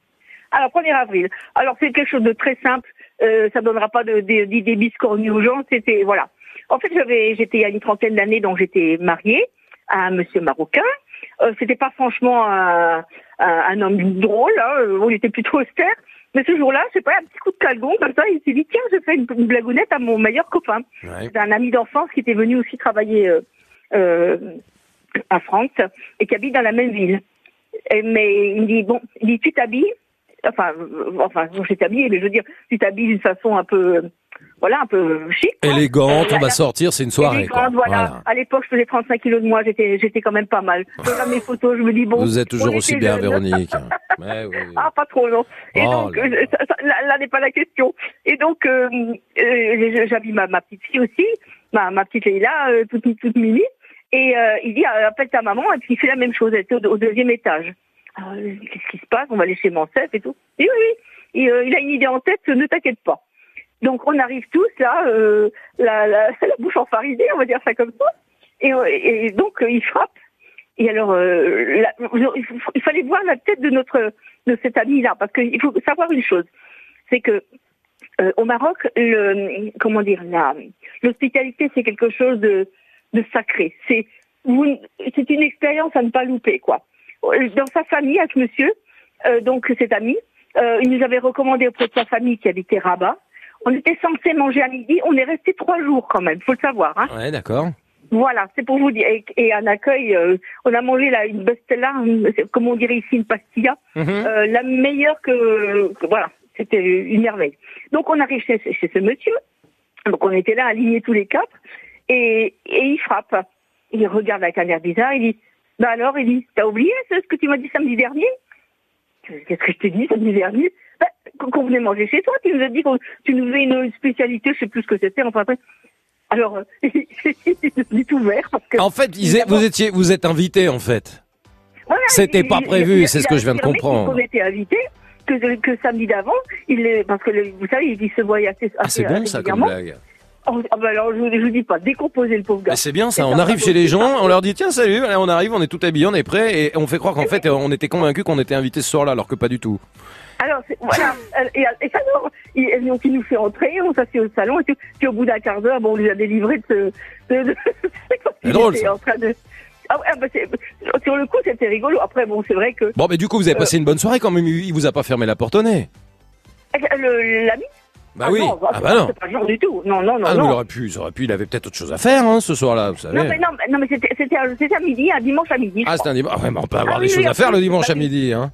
Alors, 1er avril. Alors, c'est quelque chose de très simple. Euh, ça donnera pas de- de- d'idées biscornues aux gens. C'était, voilà. En fait, j'avais, j'étais il y a une trentaine d'années, donc j'étais mariée à un monsieur marocain. Euh, c'était pas franchement un, un, un homme drôle, hein, euh, il était plutôt austère. Mais ce jour-là, je sais pas, un petit coup de calgon comme ça, il s'est dit, tiens, je fais une, une blagounette à mon meilleur copain. C'est un ami d'enfance qui était venu aussi travailler euh, euh, à France et qui habite dans la même ville. Et- mais il me dit, bon, il dit, tu t'habilles? Enfin, euh, enfin, je suis habillée, mais je veux dire, tu t'habilles d'une façon un peu, euh, voilà, un peu chic. quoi. Élégante, on va sortir, c'est une soirée. quoi. Élégante, voilà. Voilà. À l'époque, je faisais 35 kilos de moi, j'étais, j'étais quand même pas mal. Je regarde mes photos, je me dis bon. Vous êtes toujours aussi bien. Véronique. Oui. Ah, pas trop, non. Et Oh donc, là euh, ça- ça- là, là n'est pas la question. Et donc, euh, euh, j'avais ma, ma petite fille aussi, ma, ma petite Leïla, euh, toute, toute mimi. Et euh, il dit, appelle ta maman, et puis il fait la même chose. Elle était au, au deuxième étage. Qu'est-ce qui se passe? On va aller chez Mancef et tout. Et oui, oui. Et, il a une idée en tête, ne t'inquiète pas. Donc, on arrive tous là, euh, la, la, la bouche enfarinée, on va dire ça comme ça. Et, euh, et donc, euh, il frappe. Et alors, euh, il, fallait voir la tête de notre de cet ami-là, parce qu'il faut savoir une chose, c'est que euh, au Maroc, le, comment dire, l'hospitalité, c'est quelque chose de, de sacré. C'est c'est une expérience à ne pas louper, quoi. Dans sa famille, avec monsieur, donc cet ami, il nous avait recommandé auprès de sa famille qui habitait Rabat. On était censé manger à midi, on est resté trois jours quand même, faut le savoir. Hein. Ouais, d'accord. Voilà, c'est pour vous dire. Et, et un accueil, euh, on a mangé là une bestella, comme on dirait ici une pastilla, euh, la meilleure que, que- voilà, c'était une merveille. Donc on arrive chez, chez ce monsieur, donc on était là alignés tous les quatre, et, et il frappe. Il regarde avec un air bizarre, il dit, bah alors, il dit, t'as oublié ce que tu m'as dit samedi dernier? Qu'est-ce que je t'ai dit samedi dernier? Bah, qu'on- venait manger chez toi, tu nous as dit que tu nous faisais une spécialité, je sais plus ce que c'était, enfin après. Alors, euh, il est ouvert parce que. En fait, vous étiez, vous êtes invité en fait. Voilà, C'était pas prévu, c'est ce que je viens de comprendre. Qu'on était invité, que, que samedi d'avant, il est, parce que le- vous savez, il se voyait assez. Ah, c'est assez bon ça comme blague. Oh, ah bah alors, je vous, je vous dis pas, décomposer le pauvre gars. C'est bien ça, on arrive chez les gens, on leur dit tiens salut, allez, on arrive, on est tout habillé, on est prêt et on fait croire qu'en fait on était convaincus qu'on était invité ce soir-là alors que pas du tout. Alors, voilà. Euh, Et, et ça, non, il, donc, il nous fait entrer, on s'assied au salon, et tout. puis au bout d'un quart d'heure, bon, on lui a délivré de ce. De, de, C'est drôle, était ça. En train de... ah ouais, ah bah, c'est- sur le coup, c'était rigolo. Après, bon, c'est vrai que. Bon mais du coup vous avez passé une bonne soirée quand même, il vous a pas fermé la porte au nez. Euh, le- L'ami Bah oui, non, ah bah non. C'est pas le genre du tout. Non, non, non. Ah, non. il aurait pu, il aurait pu, il avait peut-être autre chose à faire hein, ce soir-là, vous savez. Non, mais, non, mais- non, mais c'était à, midi, un dimanche à midi. Ah, c'est un dimanche. Ah, ouais, mais on peut avoir Ah des oui, choses oui, à faire le dimanche à Bah midi, hein.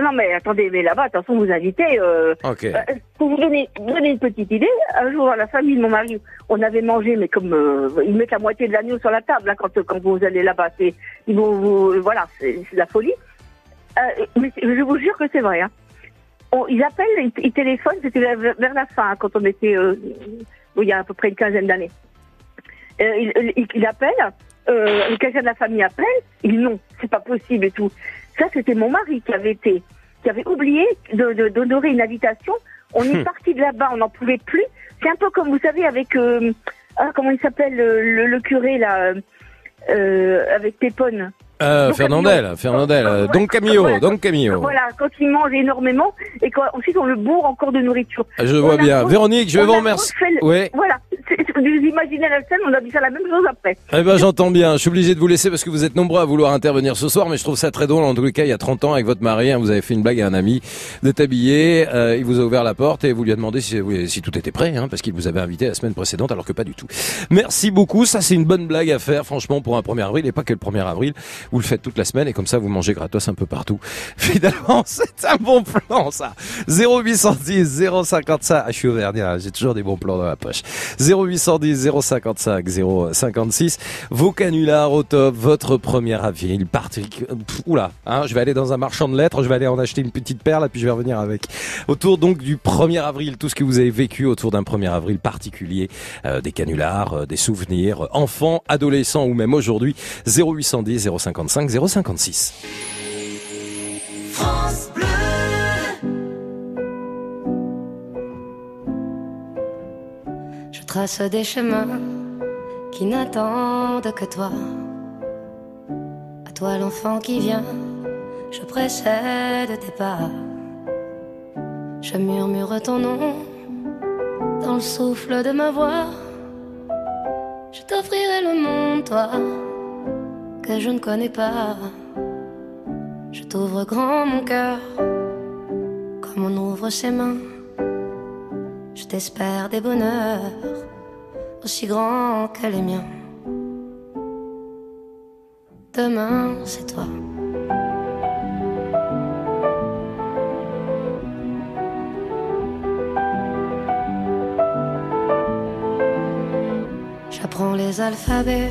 Non, mais attendez, mais là-bas, attention, vous invitez. Euh, Ok. euh, pour vous donner, donner une petite idée, un jour, la famille de mon mari, on avait mangé, mais comme euh, ils mettent la moitié de l'agneau sur la table hein, quand, quand vous allez là-bas, c'est ils vont vous, voilà, c'est la folie. Euh, mais je vous jure que c'est vrai. Hein. On- ils appellent, ils, ils téléphonent, c'était vers, vers la fin, quand on était, euh, il y a à peu près une quinzaine d'années. Euh, il, il, il appelle, euh, quelqu'un de la famille appelle, il dit non, c'est pas possible et tout. Ça, c'était mon mari qui avait été, qui avait oublié de- de- d'honorer une invitation. On est Hmm. parti de là-bas, on n'en pouvait plus. C'est un peu comme vous savez avec, euh, ah, comment il s'appelle le, le- curé là, euh, avec Pépone. Euh, Donc, Fernandel. Fernandel, euh, Don Camillo, Voilà, Don Camillo. Voilà, quand il mange énormément et qu'ensuite on le bourre encore de nourriture. Je On vois bien. Véronique, je vais vous remercier. Ouais. Voilà, vous imaginez la scène, on a dit ça la même chose après. Eh ben, j'entends bien. Je suis obligé de vous laisser parce que vous êtes nombreux à vouloir intervenir ce soir, mais je trouve ça très drôle. En les cas, il y a 30 ans, avec votre mari, hein, vous avez fait une blague à un ami d'être habillé. euh, il vous a ouvert la porte et vous lui a demandé si, oui, si tout était prêt, hein, parce qu'il vous avait invité la semaine précédente, alors que pas du tout. Merci beaucoup. Ça, c'est une bonne blague à faire, franchement, pour un 1er avril et pas que le 1er avril. Vous le faites toute la semaine et comme ça, vous mangez gratos un peu partout. Finalement, c'est un bon plan, ça. 0810 055. Ah, je suis auvergnat, j'ai toujours des bons plans dans la poche. 0810 055 056. Vos canulars au top, votre avril, parti. Pff, Oula, hein, je vais aller dans un marchand de lettres, je vais aller en acheter une petite perle et puis je vais revenir avec. Autour donc du 1er avril, tout ce que vous avez vécu autour d'un 1er avril particulier, euh, des canulars, euh, des souvenirs, enfants, adolescents ou même aujourd'hui, 0810 055 056. France Bleu. Je trace des chemins qui n'attendent que toi. À toi l'enfant qui vient, je précède tes pas. Je murmure ton nom dans le souffle de ma voix. Je t'offrirai le monde, toi, que je ne connais pas. Je t'ouvre grand mon cœur, comme on ouvre ses mains. Je t'espère des bonheurs aussi grands que les miens. Demain, c'est toi. J'apprends les alphabets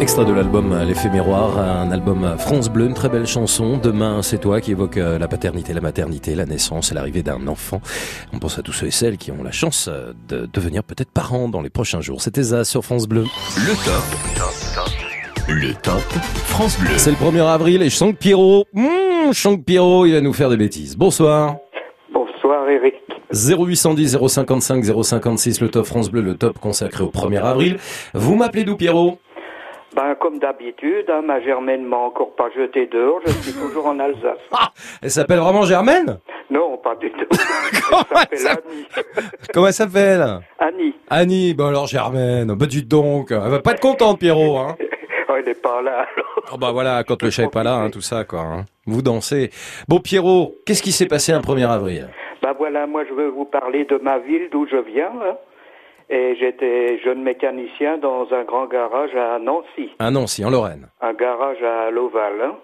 Extrait de l'album L'effet miroir, un album France Bleu, une très belle chanson. Demain, c'est toi qui évoque euh, la paternité, la maternité, la naissance et l'arrivée d'un enfant. On pense à tous ceux et celles qui ont la chance euh, de devenir peut-être parents dans les prochains jours. C'était ça sur France Bleu. Le top. Le top France Bleu. C'est le 1er avril et je sens que Pierrot, mmh, je sens que Pierrot, il va nous faire des bêtises. Bonsoir. Bonsoir Eric. 0810 055 056, le top France Bleu, le top consacré au 1er avril. Vous m'appelez d'où Pierrot? Ben, comme d'habitude, hein, ma Germaine m'a encore pas jeté dehors, je suis toujours en Alsace. Elle s'appelle vraiment Germaine? Non, pas du tout. Elle s'appelle Annie. Comment elle s'appelle? Annie. Annie, bah alors Germaine, bah dites donc, elle va pas être contente Pierrot, hein Oh, elle n'est pas là. Oh bah voilà, quand le chat est pas là, hein, tout ça quoi. hein. Vous dansez. Bon Pierrot, qu'est-ce qui s'est passé un 1er avril? Ben voilà, moi je veux vous parler de ma ville d'où je viens. hein. Et j'étais jeune mécanicien dans un grand garage à Nancy. À Nancy, en Lorraine. Un garage à l'Oval. hein.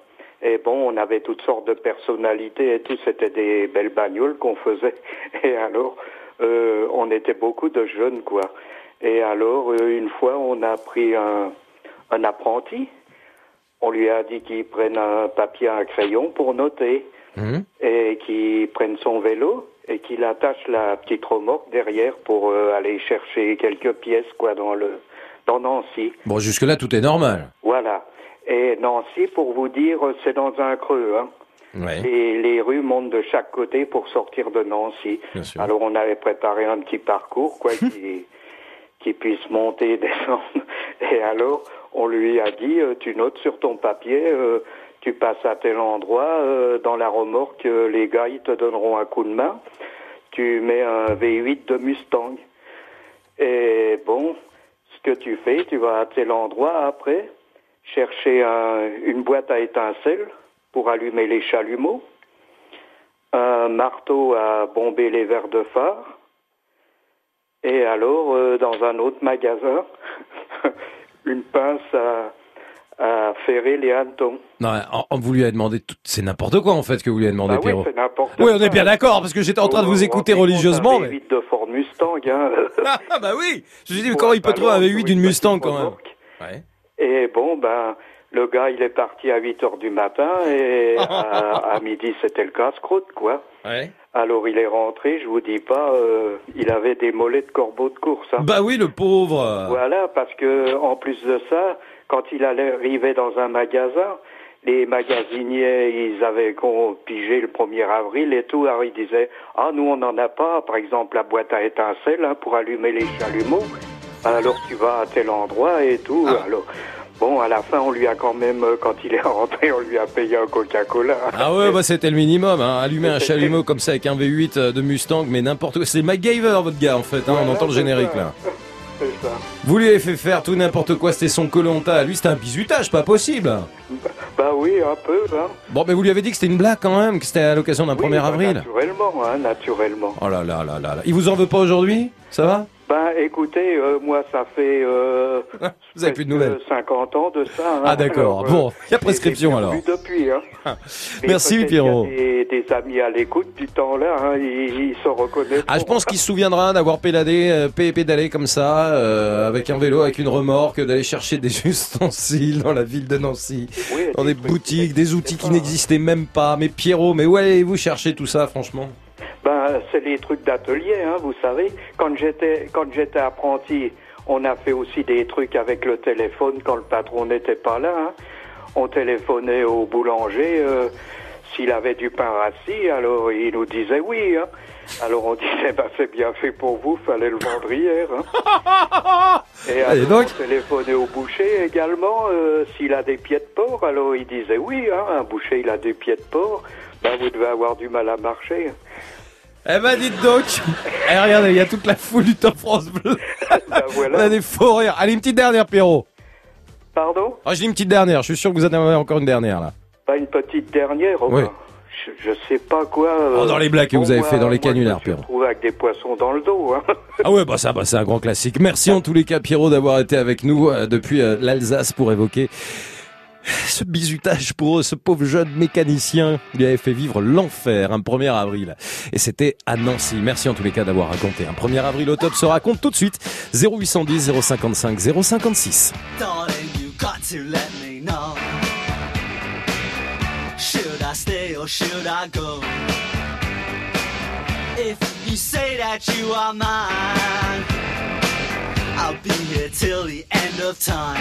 Et bon, on avait toutes sortes de personnalités et tout, c'était des belles bagnoles qu'on faisait. Et alors, euh, on était beaucoup de jeunes, quoi. Et alors, euh, une fois, on a pris un, un apprenti. On lui a dit qu'il prenne un papier, un crayon pour noter. Et qu'il prenne son vélo et qu'il attache la petite remorque derrière pour euh, aller chercher quelques pièces, quoi, dans le, dans Nancy. Bon, jusque-là, tout est normal. Voilà. Et Nancy, pour vous dire, c'est dans un creux. Hein. Ouais. Et les rues montent de chaque côté pour sortir de Nancy. Bien sûr. Alors on avait préparé un petit parcours, quoi, qui, qui puisse monter descendre. Et alors, on lui a dit, euh, tu notes sur ton papier, euh, tu passes à tel endroit, euh, dans la remorque, euh, les gars, ils te donneront un coup de main. Tu mets un V8 de Mustang. Et bon, ce que tu fais, tu vas à tel endroit après, chercher un- une boîte à étincelles pour allumer les chalumeaux, un marteau à bomber les verres de phare, et alors, euh, dans un autre magasin, une pince à, à ferrer les hannetons. Non, on, on vous lui a demandé tout, c'est n'importe quoi en fait que vous lui avez demandé Bah oui, Pierrot. c'est Oui, on est bien d'accord parce que j'étais en train de vous écouter religieusement. Mais... V8 de Ford Mustang, hein. Ah bah oui. Je me suis dit comment il peut trouver un V8 d'une Mustang quand même. Ouais. Et bon, ben, le gars, il est parti à 8 heures du matin et à, à midi, c'était le casse-croûte, quoi. Ouais. Alors, il est rentré, je vous dis pas, euh, il avait des mollets de corbeau de course. hein. Bah oui, le pauvre. Voilà, parce que en plus de ça, quand il allait arriver dans un magasin, les magasiniers, ils avaient pigé le 1er avril et tout, alors ils disaient, ah, nous, on n'en a pas, par exemple, la boîte à étincelles hein, pour allumer les chalumeaux. Alors, tu vas à tel endroit et tout. Alors, bon, à la fin, on lui a quand même, euh, quand il est rentré, on lui a payé un Coca-Cola. Ah ouais, bah c'était le minimum. Hein. Allumer un chalumeau comme ça avec un V8 euh, de Mustang, mais n'importe quoi. C'est MacGyver votre gars en fait. Hein. On entend le générique là. C'est ça. Vous lui avez fait faire tout n'importe quoi. C'était son colonta. Lui, c'était un bizutage, pas possible. Bah oui, un peu. Hein. Bon, mais vous lui avez dit que c'était une blague quand même, que c'était à l'occasion d'un Oui, 1er bah, avril. Naturellement, hein, naturellement. Oh là là là là là. Il vous en veut pas aujourd'hui? Ça va Ben écoutez, euh, moi ça fait euh, Vous avez plus de nouvelles presque 50 ans de ça. hein. Ah d'accord. Bon, euh, il y a prescription alors. depuis. Hein. Merci, Pierrot. Des, des amis à l'écoute du temps-là, hein, ils, ils s'en reconnaîtront. Ah, je pense qu'il se souviendra d'avoir pédalé, euh, pé- pédalé comme ça, euh, avec un vélo, avec une remorque, d'aller chercher des ustensiles dans la ville de Nancy, dans des boutiques, des outils qui n'existaient même pas. Mais Pierrot, mais où allez-vous chercher tout ça, franchement Ben, c'est les trucs d'atelier, hein, vous savez. Quand j'étais quand j'étais apprenti, on a fait aussi des trucs avec le téléphone quand le patron n'était pas là. hein. On téléphonait au boulanger euh, s'il avait du pain rassis, alors il nous disait oui. Hein. Alors on disait bah c'est bien fait pour vous, fallait le vendre hier. Hein. Et Allez, alors, donc. on téléphonait au boucher également euh, s'il a des pieds de porc. Alors il disait oui, hein, un boucher il a des pieds de porc. Ben vous devez avoir du mal à marcher. Eh ben, dites donc Eh, regardez, il y a toute la foule du Top France Bleu. On a des faux rires. Allez, une petite dernière, Pierrot. Pardon? Ah, je dis une petite dernière. Je suis sûr que vous en avez encore une dernière, là. Pas une petite dernière oh Oui. ben, je, je sais pas quoi. euh, Oh, dans les blagues que vous avez fait, dans les canulars, Je Pierrot. me avec des poissons dans le dos. Hein. Ah ouais, bah ça, bah c'est un grand classique. Merci en tous les cas, Pierrot, d'avoir été avec nous euh, depuis euh, l'Alsace pour évoquer ce bizutage pour ce pauvre jeune mécanicien. Il avait fait vivre l'enfer un 1er avril. Et c'était à Nancy. Merci en tous les cas d'avoir raconté. Un 1er avril au top se raconte tout de suite. 0810 055 056. Darling, you got to let me know. Should I stay or should I go? If you say that you are mine, I'll be here till the end of time.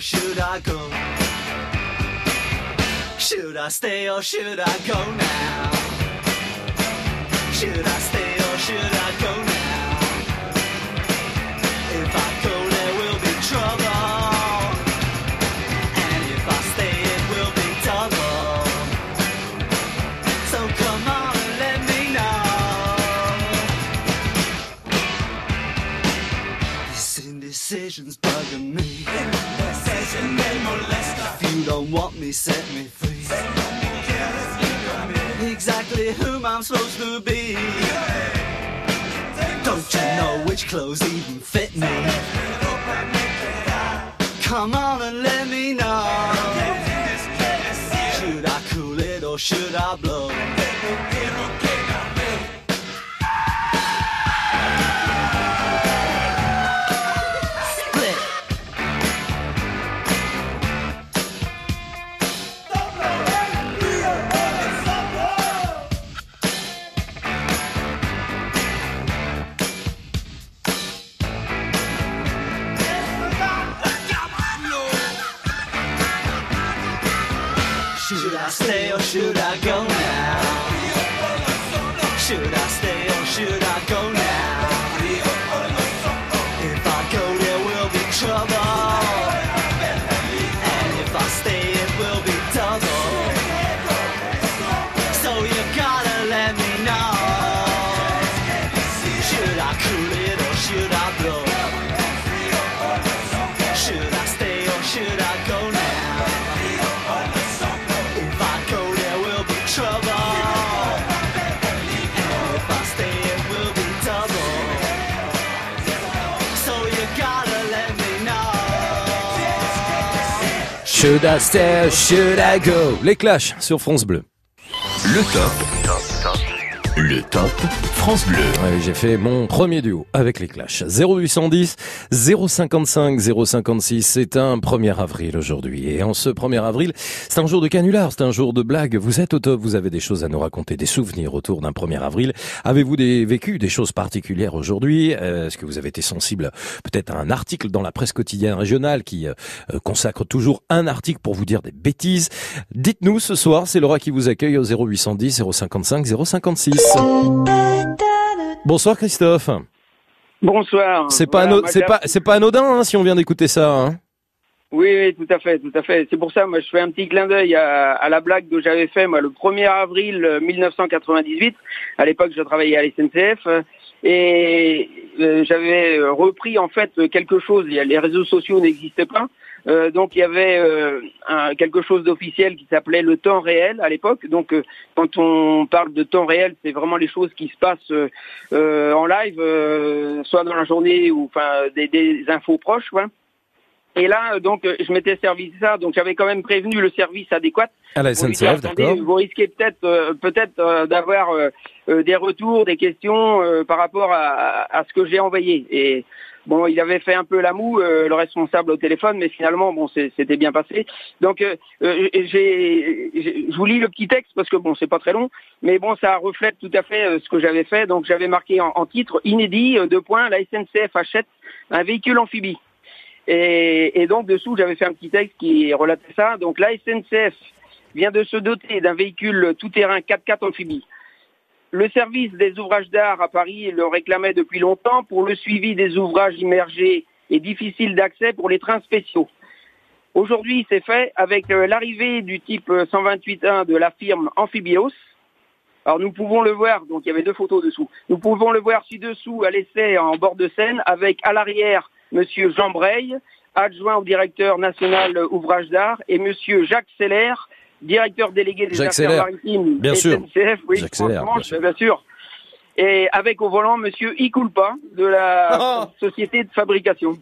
Should I go? Should I stay or should I go now? Should I stay or should I go now? If I go, there will be trouble. And if I stay, it will be double. So come on and let me know. This indecision's bugging me. If you don't want me, set me free. Exactly whom I'm supposed to be. Don't you know which clothes even fit me? Come on and let me know. Should I cool it or should I blow? Should I stay or should I go? Les Clash sur France Bleu. Le top. Le top France Bleu. Ouais, j'ai fait mon premier duo avec les Clash. 0810 055 056. C'est un 1er avril aujourd'hui. Et en ce 1er avril, c'est un jour de canular, c'est un jour de blague. Vous êtes au top, vous avez des choses à nous raconter, des souvenirs autour d'un 1er avril. Avez-vous des, vécu des choses particulières aujourd'hui? Euh, Est-ce que vous avez été sensible peut-être à un article dans la presse quotidienne régionale qui euh, consacre toujours un article pour vous dire des bêtises? Dites-nous ce soir, c'est Laura qui vous accueille au 0810 055 056. Bonsoir Christophe. Bonsoir. C'est pas, Voilà, c'est pas, c'est pas anodin hein, si on vient d'écouter ça. Hein. Oui, oui, tout à fait, tout à fait. C'est pour ça, moi, je fais un petit clin d'œil à, à la blague que j'avais fait, moi, le 1er avril euh, 1998. À l'époque, je travaillais à la SNCF. euh, Et euh, j'avais euh, repris, en fait, euh, quelque chose. Les réseaux sociaux n'existaient pas. Euh, donc, il y avait euh, un- quelque chose d'officiel qui s'appelait le temps réel à l'époque. Donc, euh, quand on parle de temps réel, c'est vraiment les choses qui se passent euh, euh, en live, euh, soit dans la journée ou enfin des, des infos proches. Quoi. Et là, donc, je m'étais servi de ça, donc j'avais quand même prévenu le service adéquat. À la SNCF, d'accord. Vous risquez peut-être, euh, peut-être euh, d'avoir euh, des retours, des questions euh, par rapport à, à ce que j'ai envoyé. Et bon, il avait fait un peu la moue, euh, le responsable au téléphone, mais finalement, bon, c'était bien passé. Donc, euh, euh, je vous lis le petit texte parce que bon, c'est pas très long, mais bon, ça reflète tout à fait euh, ce que j'avais fait. Donc, j'avais marqué en, titre inédit, deux points, la SNCF achète un véhicule amphibie. Et, et donc dessous, j'avais fait un petit texte qui relatait ça. Donc la SNCF vient de se doter d'un véhicule tout-terrain 4x4 amphibie. Le service des ouvrages d'art à Paris le réclamait depuis longtemps pour le suivi des ouvrages immergés et difficiles d'accès pour les trains spéciaux. Aujourd'hui, c'est fait avec euh, l'arrivée du type euh, 128.1 de la firme Amphibios. Alors nous pouvons le voir, donc il y avait deux photos dessous. Nous pouvons le voir ci-dessous à l'essai en bord de Seine avec à l'arrière Monsieur Jean Breil, adjoint au directeur national ouvrage d'art, et Monsieur Jacques Seller, directeur délégué des affaires maritimes bien sûr. SNCF, oui, franchement, bien sûr. bien sûr. Et avec au volant Monsieur Iculpa de la société de fabrication.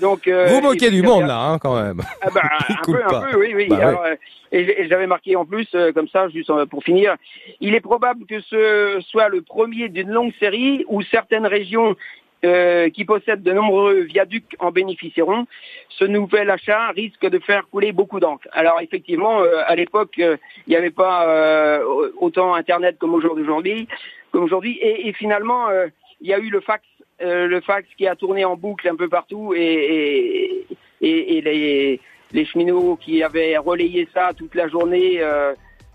Donc euh, Vous moquez du monde là, hein, quand même. ah bah, un peu, un peu, oui, oui. Bah euh, et j'avais marqué en plus, euh, comme ça, juste euh, pour finir, il est probable que ce soit le premier d'une longue série où certaines régions euh, qui possèdent de nombreux viaducs en bénéficieront. Ce nouvel achat risque de faire couler beaucoup d'encre. Alors effectivement, euh, à l'époque, euh, il n'y avait pas autant Internet comme aujourd'hui, et, finalement, il y a eu le fax, le fax qui a tourné en boucle un peu partout, et les, les cheminots qui avaient relayé ça toute la journée.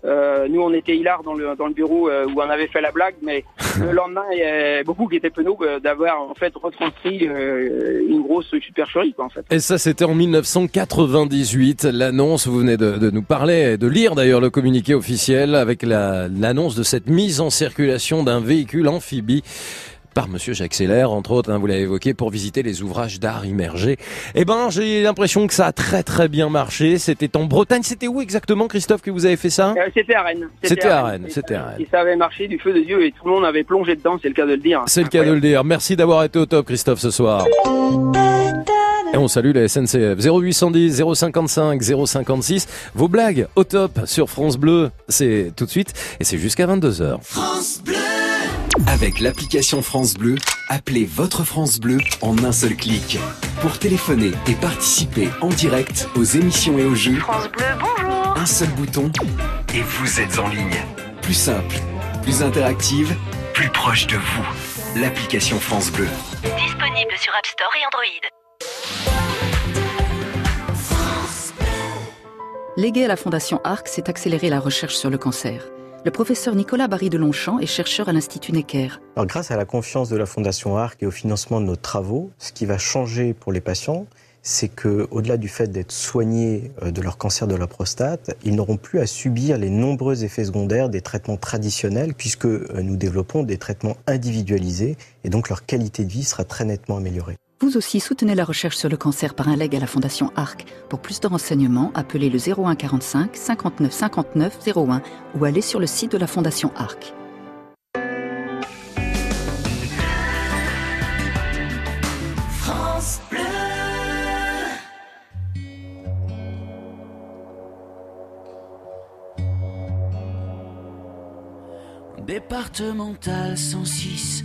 Euh, nous, on était hilar dans le, dans le bureau euh, où on avait fait la blague, mais le lendemain, il y a beaucoup qui étaient penauds euh, d'avoir en fait retranscrit euh, une grosse supercherie, quoi, en fait. Et ça, c'était en 1998. L'annonce, vous venez de, de nous parler, de lire d'ailleurs le communiqué officiel avec la- l'annonce de cette mise en circulation d'un véhicule amphibie par Monsieur Jacques Seller, entre autres, hein, vous l'avez évoqué, pour visiter les ouvrages d'art immergés. Eh ben, j'ai l'impression que ça a très très bien marché. C'était en Bretagne. C'était où exactement, Christophe, que vous avez fait ça Euh, C'était à Rennes. C'était à Rennes, c'était à Rennes. Et ça avait marché du feu de Dieu et tout le monde avait plongé dedans, c'est le cas de le dire. C'est le cas de le dire. Merci d'avoir été au top, Christophe, ce soir. Et on salue la SNCF. 0810 055 056. Vos blagues au top sur France Bleu. C'est tout de suite et c'est jusqu'à 22h. France Bleu. Avec l'application France Bleu, appelez votre France Bleu en un seul clic. Pour téléphoner et participer en direct aux émissions et aux jeux, France Bleu, bonjour. un seul bouton et vous êtes en ligne. Plus simple, plus interactive, plus proche de vous. L'application France Bleu. Disponible sur App Store et Android. Légué à la Fondation ARC, c'est accélérer la recherche sur le cancer. Le professeur Nicolas Barry de Longchamp est chercheur à l'Institut Necker. Grâce à la confiance de la Fondation ARC et au financement de nos travaux, ce qui va changer pour les patients, c'est que, au-delà du fait d'être soignés euh, de leur cancer de la prostate, ils n'auront plus à subir les nombreux effets secondaires des traitements traditionnels, puisque euh, nous développons des traitements individualisés, et donc leur qualité de vie sera très nettement améliorée. Vous aussi soutenez la recherche sur le cancer par un leg à la Fondation ARC. Pour plus de renseignements, appelez le 01 45 59 59 01 ou allez sur le site de la Fondation ARC. France Bleu. Départemental 106,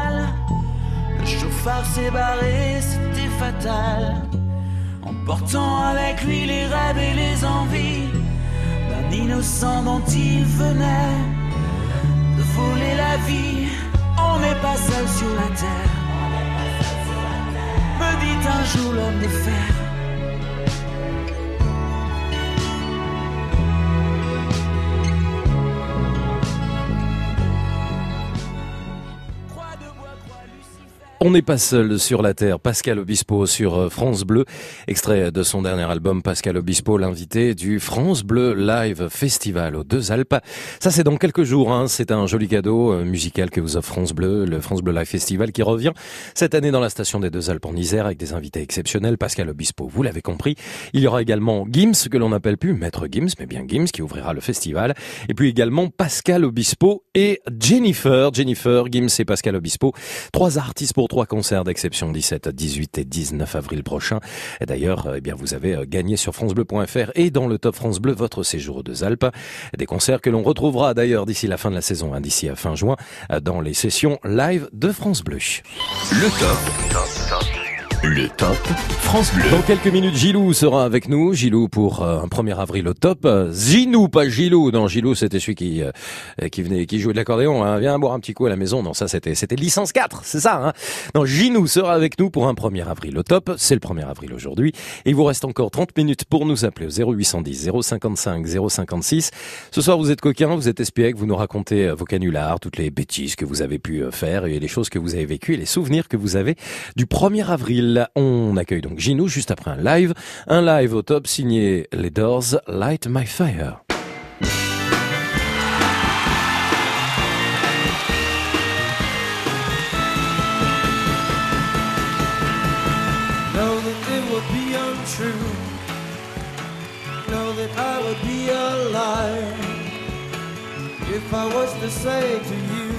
chauffard s'est barré, c'était fatal. Emportant avec lui les rêves et les envies d'un innocent dont il venait de voler la vie. On n'est pas seul sur la terre. Me dit un jour l'homme de fer. On n'est pas seul sur la terre. Pascal Obispo sur euh, France Bleu, extrait de son dernier album. Pascal Obispo, l'invité du France Bleu Live Festival aux Deux Alpes. Ça, c'est dans quelques jours. Hein. C'est un joli cadeau euh, musical que vous offre France Bleu, le France Bleu Live Festival, qui revient cette année dans la station des Deux Alpes en Isère avec des invités exceptionnels. Pascal Obispo, vous l'avez compris. Il y aura également Gims, que l'on n'appelle plus Maître Gims, mais bien Gims, qui ouvrira le festival. Et puis également Pascal Obispo et Jennifer. Jennifer, Gims et Pascal Obispo. Trois artistes pour trois concerts d'exception 17, 18 et 19 avril prochain. Et d'ailleurs, eh bien, vous avez euh, gagné sur francebleu.fr et dans le top France Bleu votre séjour aux deux Alpes. Des concerts que l'on retrouvera d'ailleurs d'ici la fin de la saison, hein, d'ici à fin juin, euh, dans les sessions live de France Bleu. Le top. Le top France Bleu. Dans quelques minutes, Gilou sera avec nous. Gilou pour euh, un 1er avril au top. Euh, Zinou, pas Gilou. Non, Gilou, c'était celui qui euh, qui venait, qui jouait de l'accordéon. Hein. Viens boire un petit coup à la maison. Non, ça c'était c'était licence 4, c'est ça. Hein non, sera avec nous pour un 1er avril au top. C'est le 1er avril aujourd'hui. Il vous reste encore 30 minutes pour nous appeler au 0810 055 056. Ce soir, vous êtes coquin, vous êtes espiègle, vous nous racontez vos canulars, toutes les bêtises que vous avez pu faire et les choses que vous avez vécues et les souvenirs que vous avez du 1er avril. Noël. On accueille donc Ginou juste après un live. Un live au top signé Les Doors Light My Fire. if I was to say to you,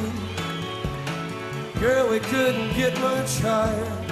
girl, we couldn't get much higher.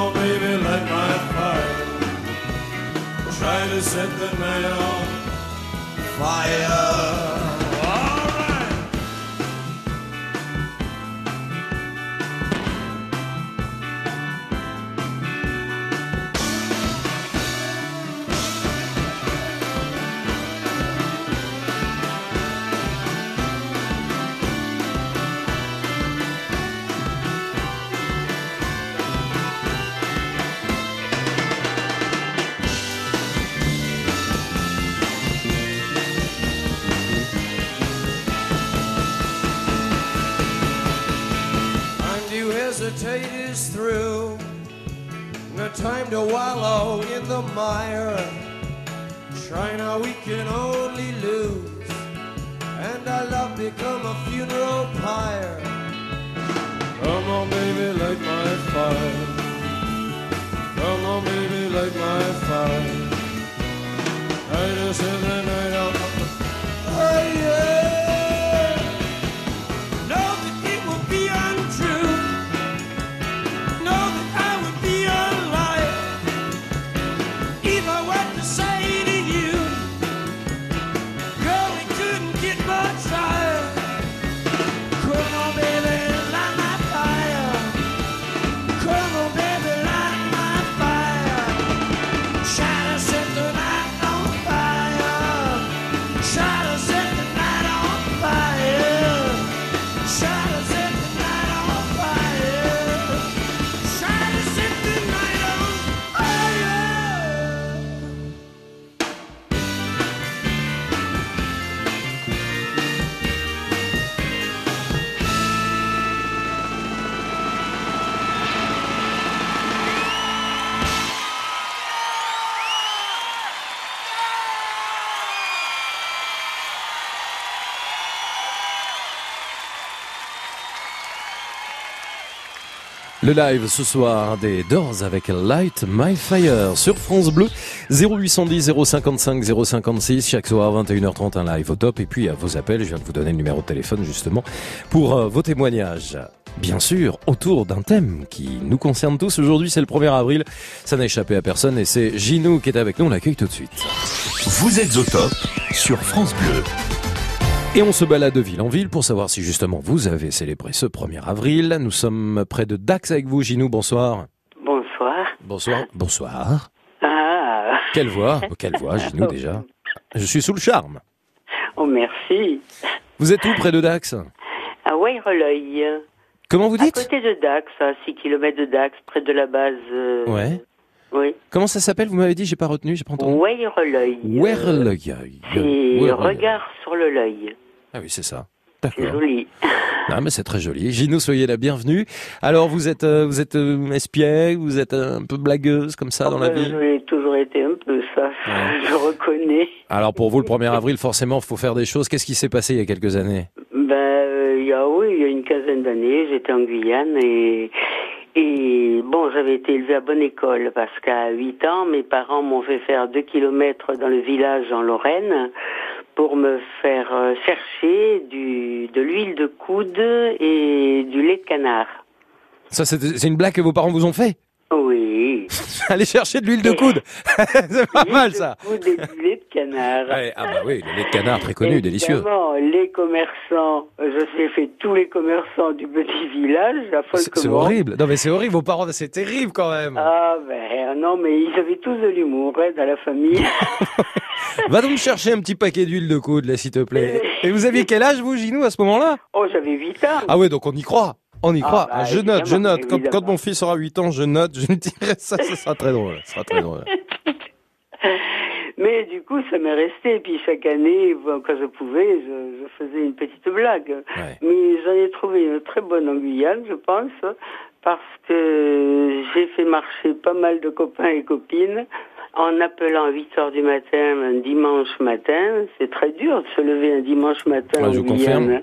On, baby, light my fire. Try to set the night on fire. Time to wallow in the mire. Now, we can only lose. And our love become a funeral pyre. Come on, baby, light my fire. Come on, baby, light my fire. I just set the night on fire. Le live ce soir des Doors avec Light My Fire sur France Bleu 0810 055 056 chaque soir 21h30 un live au top et puis à vos appels je viens de vous donner le numéro de téléphone justement pour euh, vos témoignages. Bien sûr, autour d'un thème qui nous concerne tous aujourd'hui, c'est le 1er avril. Ça n'a échappé à personne et c'est Ginou qui est avec nous, on l'accueille tout de suite. Vous êtes au top sur France Bleu. Et on se balade de ville en ville pour savoir si justement vous avez célébré ce 1er avril. Nous sommes près de Dax avec vous, Ginou, bonsoir. Bonsoir. Bonsoir. Bonsoir. Ah. Quelle voix Quelle voix, Ginou, déjà Je suis sous le charme. Oh, merci. Vous êtes où près de Dax? À Waireleuil. Comment vous dites? À côté de Dax, à 6 km de Dax, près de la base. euh, Ouais. Oui. Comment ça s'appelle? Vous m'avez dit, j'ai pas retenu, j'ai pas entendu. Waireleuil. Werleuil. C'est regard sur le l'œil. Ah oui, c'est ça. C'est joli. Non, mais c'est très joli. Gino, soyez la bienvenue. Alors, vous êtes, euh, vous êtes euh, espiègle, vous êtes un peu blagueuse comme ça dans la Euh, vie? J'ai toujours été un peu ça, je reconnais. Alors, pour vous, le 1er avril, forcément, il faut faire des choses. Qu'est-ce qui s'est passé il y a quelques années? Ben, euh, il y a, oui, il y a une quinzaine d'années, j'étais en Guyane et, et bon, j'avais été élevée à bonne école parce qu'à 8 ans, mes parents m'ont fait faire 2 kilomètres dans le village en Lorraine pour me faire euh, chercher du, de l'huile de coude et du lait de canard. Ça, c'est c'est une blague que vos parents vous ont fait? Oui. Allez chercher de l'huile de coude. c'est pas mal, ça. Coude et du lait de canard. Ouais, ah bah oui, le lait de canard, très connu, délicieux. Les commerçants, je sais fait tous les commerçants du petit village, la folle C'est horrible. Non, mais c'est horrible. Vos parents, c'est terrible quand même. Ah ben non, mais ils avaient tous de l'humour hein, dans la famille. Va donc chercher un petit paquet d'huile de coude, là, s'il te plaît. Et vous aviez quel âge, vous, Ginou, à ce moment-là? Oh, j'avais 8 ans. Ah ouais, donc on y croit. On y Ah, croit. bah, je note, je note. Quand, mon fils aura 8 ans, je note. Je me dirai ça, ce sera très drôle. Ce sera très drôle. Mais du coup, ça m'est resté. Et puis chaque année, quand je pouvais, je, je faisais une petite blague. Mais j'en ai trouvé une très bonne en Guyane, je pense, parce que j'ai fait marcher pas mal de copains et copines en appelant à 8 heures du matin un dimanche matin. C'est très dur de se lever un dimanche matin Ouais, en je Guyane. confirme.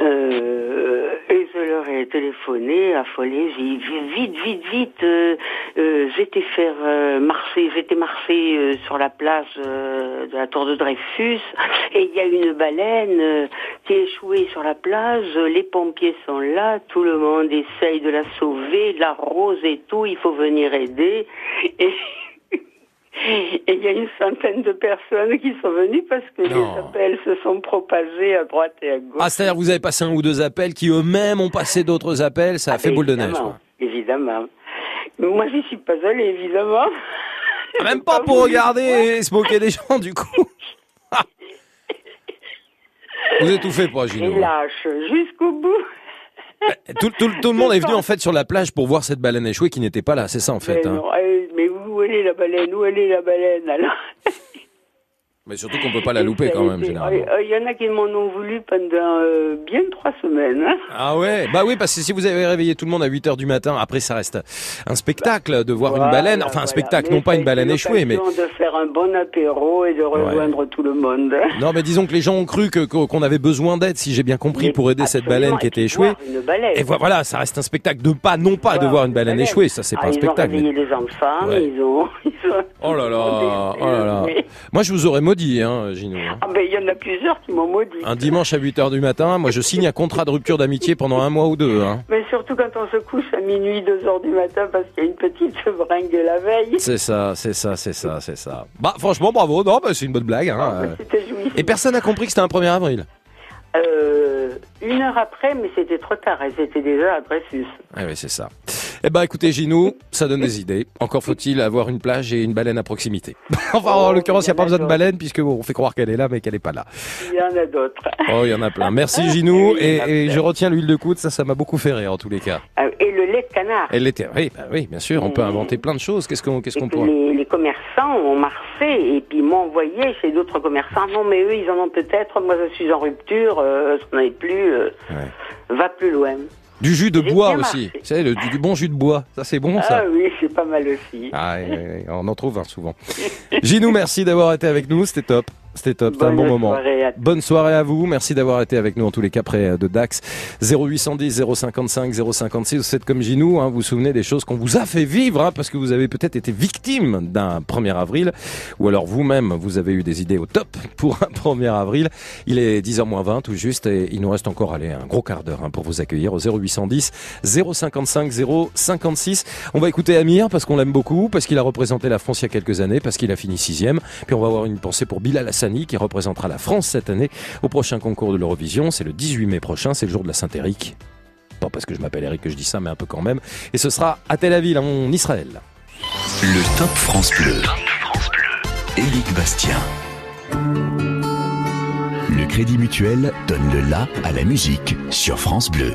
Euh, et je leur ai téléphoné, affolé, j'ai dit vite, vite, vite, euh, euh, j'étais faire euh, marcher, j'étais marcher euh, sur la plage de la tour de Dreyfus, et il y a une baleine qui est échouée sur la plage, les pompiers sont là, tout le monde essaye de la sauver, la rose et tout, il faut venir aider, et et il y a une centaine de personnes qui sont venues parce que les appels se sont propagés à droite et à gauche. Ah, c'est-à-dire que vous avez passé un ou deux appels qui eux-mêmes ont passé d'autres appels. Ça a fait boule de neige. Quoi. Évidemment. Mais Moi, j'y suis pas allée, évidemment. Même pas pour regarder et se moquer des gens, du coup. Vous étouffez pas, Et Gino. lâche jusqu'au bout. Tout, tout- tout le monde est venu en fait sur la plage pour voir cette baleine échouée qui n'était pas là. C'est ça en fait. mais, hein. non, eh, mais où elle est la baleine? Où elle est la baleine alors? Mais surtout qu'on peut pas la louper quand même, généralement. Il y en a qui m'en ont voulu pendant euh, bien trois semaines. hein. Ah ouais? Bah oui, parce que si vous avez réveillé tout le monde à 8 heures du matin, après ça reste un spectacle de voir une baleine. Enfin, un spectacle, Mais non pas une baleine échouée, mais... de faire un bon apéro et de rejoindre tout le monde. Non, mais disons que les gens ont cru que- qu'on avait besoin d'aide, si j'ai bien compris, pour aider cette baleine qui était échouée. Une baleine. Et vo- voilà, ça reste un spectacle de pas, non pas de voir une baleine échouée, ça c'est Ah, pas un ils ont spectacle. réveillé les enfants, Ouais. ils ont... ils ont- Oh là là, oh là là. Moi je vous aurais maudit, hein, Gino. hein. Ah ben il y en a plusieurs qui m'ont maudit. Un dimanche à 8 heures du matin, moi je signe un contrat de rupture d'amitié pendant un mois ou deux. Hein. Mais surtout quand on se couche à minuit, 2 heures du matin parce qu'il y a une petite bringue la veille. C'est ça, c'est ça, c'est ça, c'est ça. Bah franchement, bravo, non, bah, c'est une bonne blague. Hein. C'était jouissif. Et personne n'a compris que c'était un 1er avril. Euh, une heure après, mais c'était trop tard. Elles étaient déjà à Dreyfus. Ah oui, c'est ça. Eh ben, écoutez, Ginou, ça donne des idées. Encore faut-il avoir une plage et une baleine à proximité. enfin, en l'occurrence, il n'y a pas besoin de baleine puisque bon, on fait croire qu'elle est là, mais qu'elle n'est pas là. Il y en a d'autres. Oh, il y en a plein. Merci, Ginou. Et, et je retiens l'huile de coude. Ça, ça m'a beaucoup fait rire en tous les cas. Euh, Et le lait de canard. Elle était. Oui, bah oui, bien sûr. On peut inventer plein de choses. Qu'est-ce qu'on, qu'est-ce qu'on pourrait Les, les commerçants ont marché et puis m'ont envoyé chez d'autres commerçants. Non, mais eux, ils en ont peut-être. Moi, je suis en rupture. Euh, je n'en ai plus. euh, Va plus loin. Du jus de bois aussi. Le- du, du bon jus de bois. Ça, c'est bon, ah ça. oui, c'est pas mal aussi. Ah, oui, on en trouve un souvent. Ginou, merci d'avoir été avec nous. C'était top. C'était top. C'était un bon moment. à Bonne soirée à vous. Merci d'avoir été avec nous en tous les cas près de Dax. 0810 055 056. Vous êtes comme Ginou. Hein, vous vous souvenez des choses qu'on vous a fait vivre hein, parce que vous avez peut-être été victime d'un 1er avril ou alors vous-même vous avez eu des idées au top pour un 1er avril. Il est 10h20 tout juste et il nous reste encore allez, un gros quart d'heure hein, pour vous accueillir au 0810 055 056. On va écouter Amir parce qu'on l'aime beaucoup, parce qu'il a représenté la France il y a quelques années, parce qu'il a fini sixième. Puis on va avoir une pensée pour Bilal Qui représentera la France cette année au prochain concours de l'Eurovision. C'est le 18 mai prochain, c'est le jour de la Saint-Éric. Pas parce que je m'appelle Eric que je dis ça, mais un peu quand même. Et ce sera à Tel Aviv, en Israël. Le Top France Bleu. Éric Bastien. Le Crédit Mutuel donne le la à la musique sur France Bleu.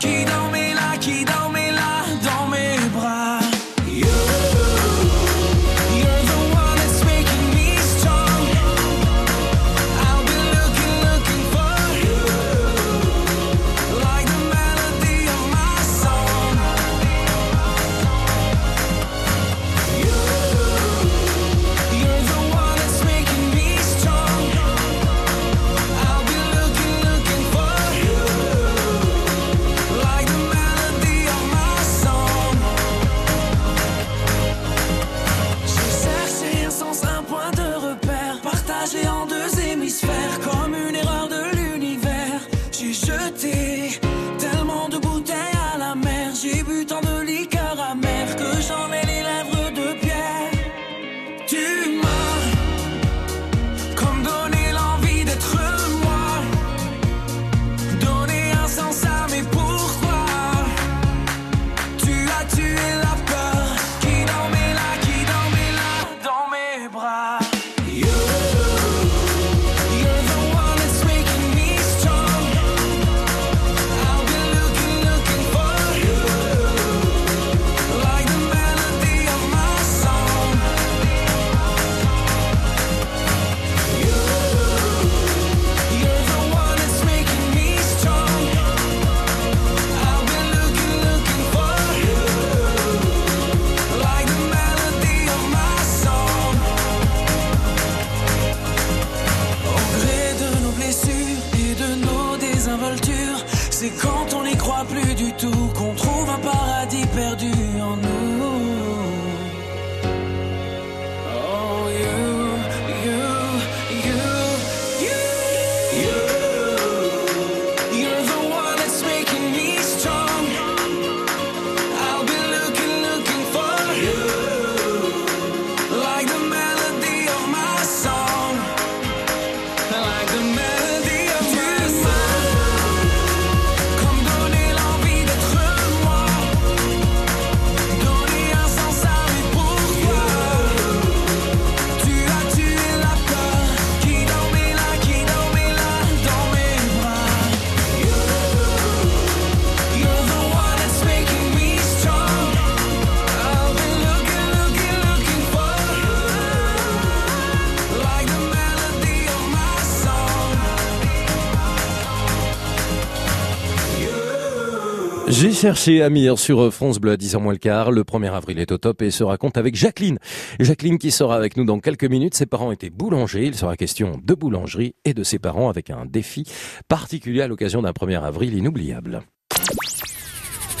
Serge et Amir sur France Bleu à 10h moins le quart. Le 1er avril est au top et se raconte avec Jacqueline. Jacqueline qui sera avec nous dans quelques minutes. Ses parents étaient boulangers. Il sera question de boulangerie et de ses parents avec un défi particulier à l'occasion d'un 1er avril inoubliable.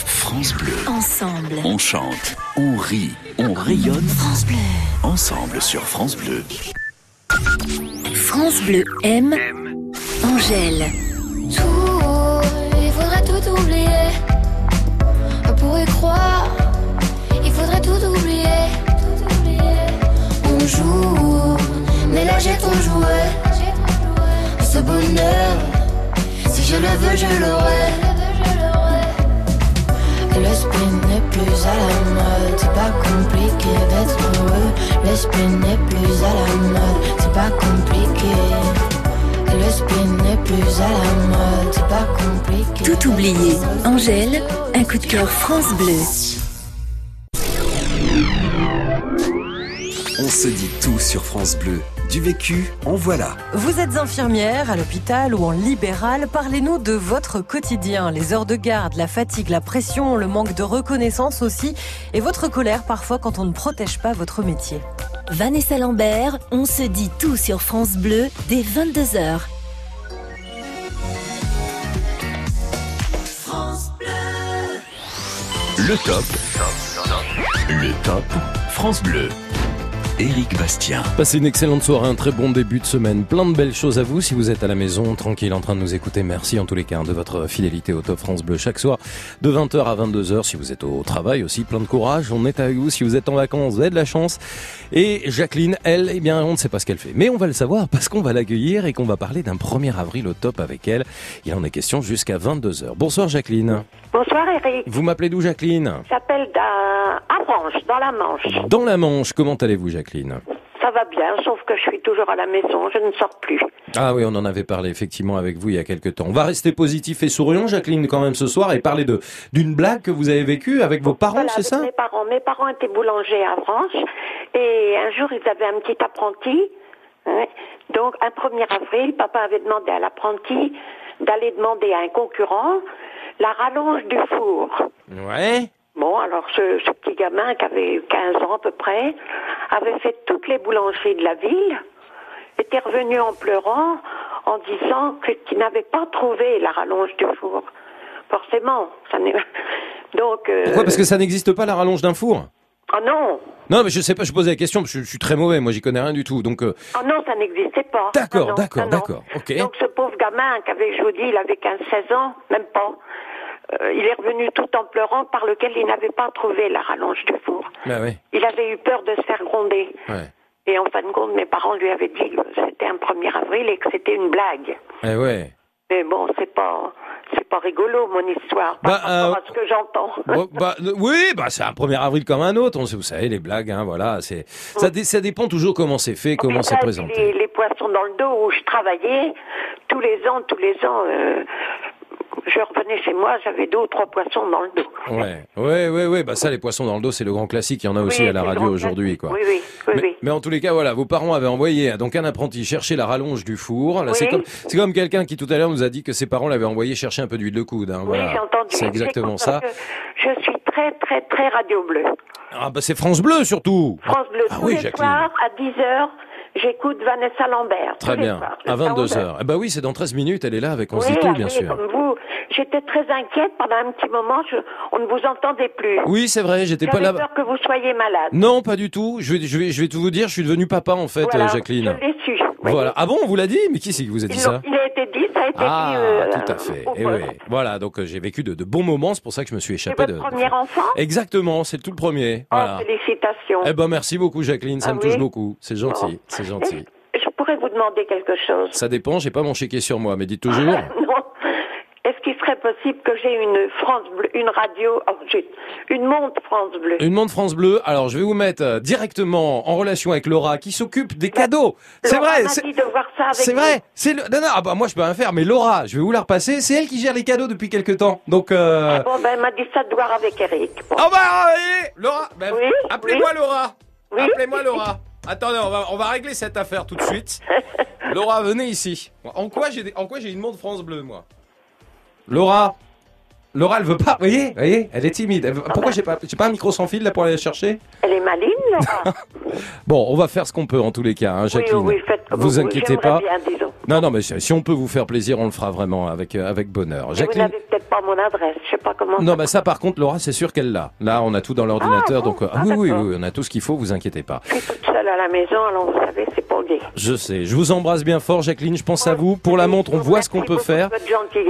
France Bleu. Ensemble. On chante, on rit, on rayonne. France Bleu. Ensemble sur France Bleu. France Bleu aime Angèle. Tout, il faudrait tout oublier. On pourrait croire, il faudrait tout oublier. On joue, mais là j'ai trop joué. Ce bonheur, si je le veux, je l'aurai. L'esprit n'est plus à la mode, c'est pas compliqué d'être heureux. L'esprit n'est plus à la mode, c'est pas compliqué. L'esprit n'est plus à la mode, c'est pas compliqué. Tout oublié. Angèle, un coup de cœur France Bleu. On se dit tout sur France Bleu. Du vécu, en voilà. Vous êtes infirmière à l'hôpital ou en libéral, parlez-nous de votre quotidien, les heures de garde, la fatigue, la pression, le manque de reconnaissance aussi, et votre colère parfois quand on ne protège pas votre métier. Vanessa Lambert, on se dit tout sur France Bleu dès 22h. Le top. Le top. France Bleu. Éric Bastien. Passez une excellente soirée, un très bon début de semaine. Plein de belles choses à vous si vous êtes à la maison, tranquille, en train de nous écouter. Merci en tous les cas de votre fidélité au Top France Bleu chaque soir de 20h à 22h. Si vous êtes au travail aussi, plein de courage. On est avec vous. Si vous êtes en vacances, vous avez de la chance. Et Jacqueline, elle, eh bien, on ne sait pas ce qu'elle fait. Mais on va le savoir parce qu'on va l'accueillir et qu'on va parler d'un 1er avril au Top avec elle. Il en est question jusqu'à 22h. Bonsoir Jacqueline. Bonsoir Eric. Vous m'appelez d'où Jacqueline? À dans la Manche. Dans la Manche, comment allez-vous Jacqueline? Ça va bien, sauf que je suis toujours à la maison, je ne sors plus. Ah oui, on en avait parlé effectivement avec vous il y a quelques temps. On va rester positif et souriant, Jacqueline, quand même ce soir, et parler de d'une blague que vous avez vécue avec vos parents, Voilà, c'est ça? mes parents. Mes parents étaient boulangers à Branche et un jour ils avaient un petit apprenti. hein. Donc un 1er avril, papa avait demandé à l'apprenti d'aller demander à un concurrent la rallonge du four. Ouais. Bon, alors ce, ce petit gamin qui avait 15 ans à peu près avait fait toutes les boulangeries de la ville, était revenu en pleurant en disant que- qu'il n'avait pas trouvé la rallonge du four. Forcément, ça n'est... Donc... euh, Pourquoi? Parce que ça n'existe pas la rallonge d'un four? Ah non Non, mais je sais pas, je posais la question, parce que je, je suis très mauvais, moi j'y connais rien du tout, donc... euh, Ah non, ça n'existait pas. D'accord, Ah d'accord, ah d'accord, ok. Donc ce pauvre gamin qui avait, je vous dis, il avait 15-16 ans, même pas. Euh, il est revenu tout en pleurant par lequel il n'avait pas trouvé la rallonge du four. Ouais, Il avait eu peur de se faire gronder. ouais. Et en fin de compte, mes parents lui avaient dit que c'était un 1er avril et que c'était une blague. Eh ouais. Mais bon, c'est pas, c'est pas rigolo mon histoire par Bah, rapport euh, à ce que j'entends. Bon, bah, euh, oui, bah c'est un 1er avril comme un autre, on sait, vous savez, les blagues, hein, voilà, c'est ça, dé- ça dépend toujours comment c'est fait, comment c'est présenté. Les, les poissons dans le dos où je travaillais, tous les ans, tous les ans, euh, je revenais chez moi, j'avais deux ou trois poissons dans le dos. Ouais, ouais, ouais, ouais, bah ça, les poissons dans le dos, c'est le grand classique, il y en a aussi Oui, à la radio aujourd'hui, quoi. Oui, oui, oui, mais, oui. mais en tous les cas, voilà, vos parents avaient envoyé donc un apprenti chercher la rallonge du four. Là, c'est comme, c'est comme quelqu'un qui tout à l'heure nous a dit que ses parents l'avaient envoyé chercher un peu d'huile de coude. Hein, Oui, voilà. j'ai entendu. C'est exactement ça. Je suis très, très, très radio bleue. Ah bah c'est France Bleu surtout. France Bleu, Ah tous oui, les soirs, à 10h, j'écoute Vanessa Lambert. Très bien. soirs, À jusqu'à 22 11 heures. Eh bah oui, c'est dans 13 minutes. Elle est là avec On se Oui, dit tout, ah bien oui, sûr. comme vous. J'étais très inquiète pendant un petit moment, je- on ne vous entendait plus. Oui, c'est vrai. J'étais pas là. peur que vous soyez malade. Non, pas du tout. Je vais, je vais, je vais tout vous dire. Je suis devenu papa en fait, Voilà, Jacqueline. Je l'ai su. Voilà. Ah bon, on vous l'a dit Mais qui c'est qui vous a dit Ils ça Il a été dit, ça a été Ah, dit. euh, tout à fait. Et poste. oui. Voilà, donc euh, j'ai vécu de, de bons moments, c'est pour ça que je me suis échappé votre de. premier enfant? Exactement, c'est tout le premier. Voilà. Oh, félicitations. Eh ben merci beaucoup Jacqueline, ça Ah me oui touche beaucoup. C'est gentil, c'est gentil. Je pourrais vous demander quelque chose? Ça dépend, j'ai pas mon chéquier sur moi, mais dites toujours. non. Est-ce qu'il serait possible que j'ai une France Bleu, une radio, oh, une montre France Bleu Une montre France Bleu. Alors, je vais vous mettre euh, directement en relation avec Laura, qui s'occupe des cadeaux. C'est vrai. c'est- vrai. C'est le... non, non, ah bah moi je peux rien faire, mais Laura, je vais vous la repasser. C'est elle qui gère les cadeaux depuis quelque temps. Donc, euh... Bon, ben, elle m'a dit ça de voir avec Eric. Bon. Oh bah, oui, Laura, ben, appelez-moi Laura. Appelez-moi Laura. Attendez, on va, on va régler cette affaire tout de suite. Laura, venez ici. En quoi j'ai, des- en quoi j'ai une montre France Bleu, moi? Laura Laura, elle veut pas. Vous voyez, voyez, elle est timide. Elle veut- Pourquoi j'ai pas, j'ai pas un micro sans fil là pour aller la chercher? Elle est maline, Laura. Bon, on va faire ce qu'on peut en tous les cas, hein, Jacqueline. oui, faites comme vous vous- inquiétez pas. bien, non, non, mais si on peut vous faire plaisir, on le fera vraiment avec euh, avec bonheur. Mais vous Jacqueline. n'avez peut-être pas mon adresse, je sais pas comment. Non, bah ça par contre, Laura, c'est sûr qu'elle l'a. Là, on a tout dans l'ordinateur, donc euh, ah, oui, oui, oui, on a tout ce qu'il faut. Vous inquiétez pas. Je suis toute seule à la maison, alors vous savez, c'est Je sais. Je vous embrasse bien fort, Jacqueline. Je pense à vous. Pour la montre, on voit ce qu'on peut faire.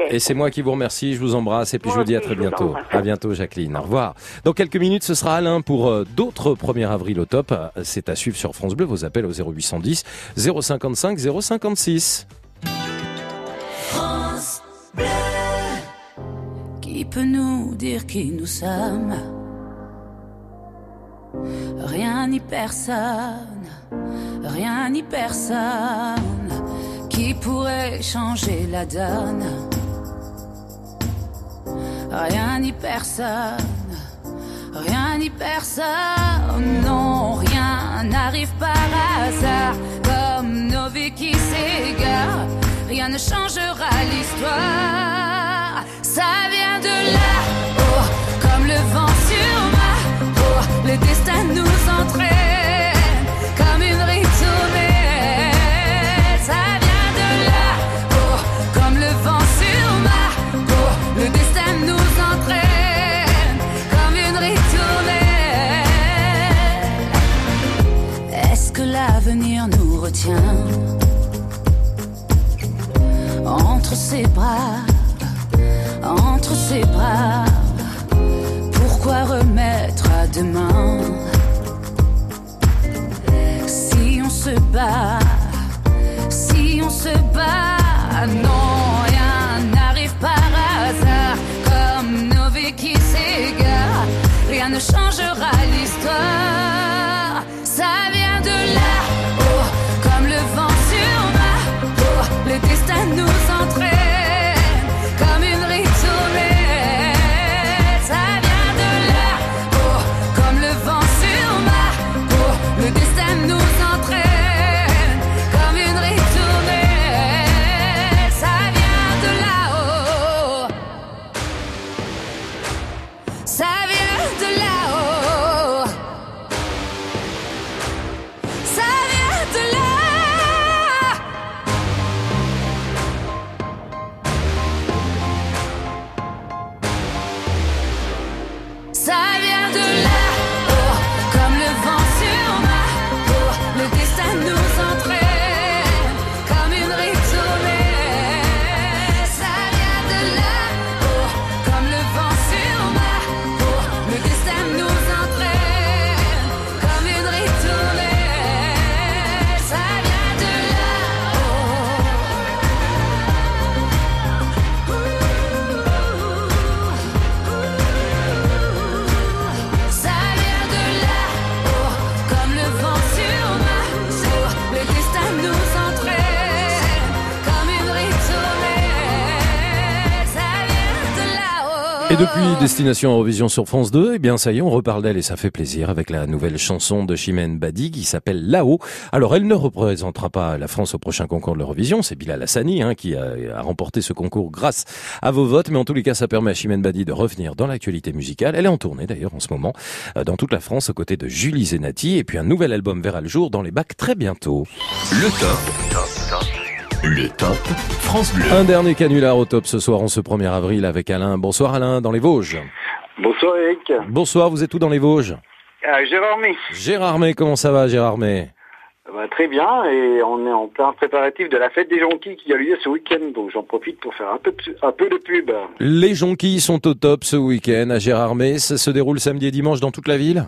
Et c'est moi qui vous remercie. Je vous embrasse et puis je vous dis à très bientôt. À bientôt, Jacqueline. Au revoir. Dans quelques minutes, ce sera Alain pour euh, d'autres 1er avril au top. C'est à suivre sur France Bleu. Vos appels au 0810 055 056. France Bleu. Qui peut nous dire qui nous sommes? Rien ni personne, rien ni personne qui pourrait changer la donne. Rien ni personne, rien ni personne, non, rien n'arrive par hasard, comme nos vies qui s'égarent, rien ne changera l'histoire, ça vient de là-haut, comme le vent sur ma peau, le destin nous entraîne, l'avenir nous retient. Entre ses bras, entre ses bras Pourquoi remettre à demain? Si on se bat, si on se bat, non, rien n'arrive par hasard, comme nos qui rien ne changera l'histoire. Depuis Destination Eurovision sur France 2, eh bien ça y est, on reparle d'elle et ça fait plaisir avec la nouvelle chanson de Chimène Badi qui s'appelle Là-haut. Alors elle ne représentera pas la France au prochain concours de l'Eurovision, c'est Bilal Hassani hein, qui a, remporté ce concours grâce à vos votes, mais en tous les cas ça permet à Chimène Badi de revenir dans l'actualité musicale. Elle est en tournée d'ailleurs en ce moment euh, dans toute la France aux côtés de Julie Zenati et puis un nouvel album verra le jour dans les bacs très bientôt. Le top. Le top France Bleu. Un dernier canular au top ce soir en ce 1er avril avec Alain. Bonsoir Alain dans les Vosges. Bonsoir Eric. Bonsoir, vous êtes où dans les Vosges? Ah, Gérard May. Gérard May, comment ça va Gérard May? Bah, très bien, et on est en plein préparatif de la fête des jonquilles qui a lieu ce week-end, donc j'en profite pour faire un peu, de- un peu de pub. Les jonquilles sont au top ce week-end à Gérard May. Ça se déroule samedi et dimanche dans toute la ville?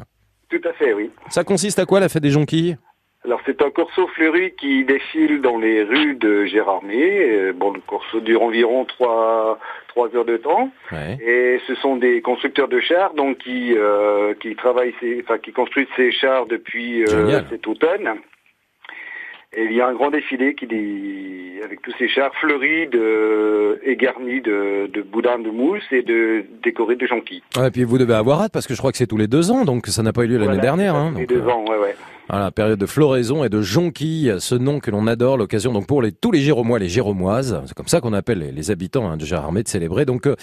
Tout à fait, oui. Ça consiste à quoi la fête des jonquilles? Alors c'est un corso fleuri qui défile dans les rues de Gérard May. Euh, Bon, le corso dure environ trois trois heures de temps. Ouais. Et ce sont des constructeurs de chars donc qui euh, qui travaillent ces, enfin qui construisent ces chars depuis euh, cet automne. Et il y a un grand défilé qui dit, avec tous ces chars fleuris de, et garnis de, de boudins de mousse et de décorés de jonquilles. Ouais, Et puis vous devez avoir hâte parce que je crois que c'est tous les deux ans, donc ça n'a pas eu lieu l'année Voilà, dernière. Hein, tous les donc, deux euh, ans, ouais, ouais. Voilà, période de floraison et de jonquilles, ce nom que l'on adore, l'occasion donc pour les, tous les Géromois, les Géromoises, c'est comme ça qu'on appelle les, les habitants hein, de Gérardmer de célébrer donc euh,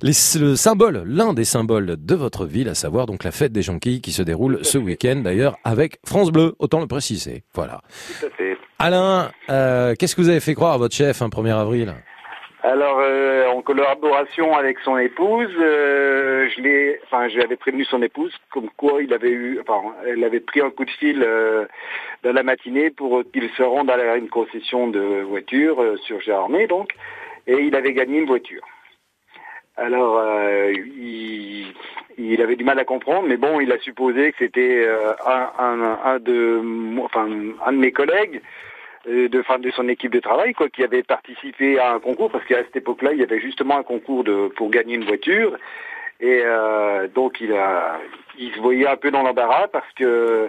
les, le symbole, l'un des symboles de votre ville, à savoir donc la fête des jonquilles qui se déroule ce week-end d'ailleurs avec France Bleu, autant le préciser. Voilà. Tout à fait. Alain, euh, qu'est-ce que vous avez fait croire à votre chef un 1er avril? Alors, euh, en collaboration avec son épouse, euh, je l'ai, enfin, je lui avais prévenu son épouse comme quoi il avait eu, enfin, elle avait pris un coup de fil euh, dans la matinée pour qu'il se rende à une concession de voiture euh, sur Gérardmer, donc, et il avait gagné une voiture. Alors, euh, il, il avait du mal à comprendre, mais bon, il a supposé que c'était euh, un, un, un de, enfin, un de mes collègues de, enfin, de son équipe de travail, quoi, qui avait participé à un concours, parce qu'à cette époque-là, il y avait justement un concours de, pour gagner une voiture, et euh, donc il a, il se voyait un peu dans l'embarras parce que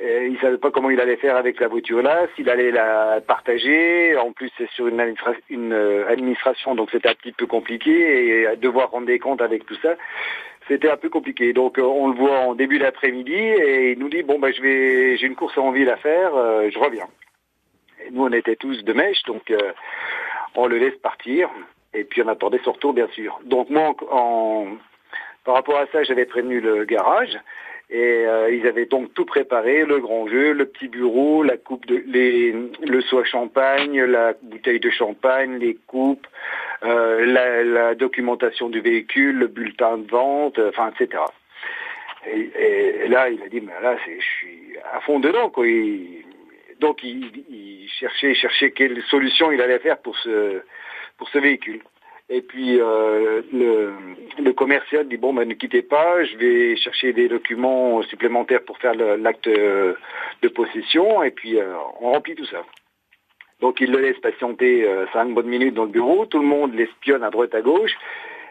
euh, il savait pas comment il allait faire avec la voiture-là, s'il allait la partager. En plus, c'est sur une, une euh, administration, donc c'était un petit peu compliqué et devoir rendre des comptes avec tout ça, c'était un peu compliqué. Donc, euh, on le voit en début d'après-midi et il nous dit bon, bah, je vais, j'ai une course en ville à faire, euh, je reviens. Nous, on était tous de mèche, donc euh, on le laisse partir. Et puis on attendait son retour, bien sûr. Donc moi, en, par rapport à ça, j'avais prévenu le garage. Et euh, ils avaient donc tout préparé, le grand jeu, le petit bureau, la coupe de les, le à champagne, la bouteille de champagne, les coupes, euh, la, la documentation du véhicule, le bulletin de vente, euh, enfin, etc. Et, et là, il a dit, mais là, je suis à fond dedans, quoi. Il- donc, il, cherchait, quelle solution il allait faire pour ce, véhicule. Et puis, euh, le, commercial dit, bon, ben, ne quittez pas, je vais chercher des documents supplémentaires pour faire l'acte de possession, et puis euh, on remplit tout ça. Donc, il le laisse patienter euh, cinq bonnes minutes dans le bureau, tout le monde l'espionne à droite à gauche,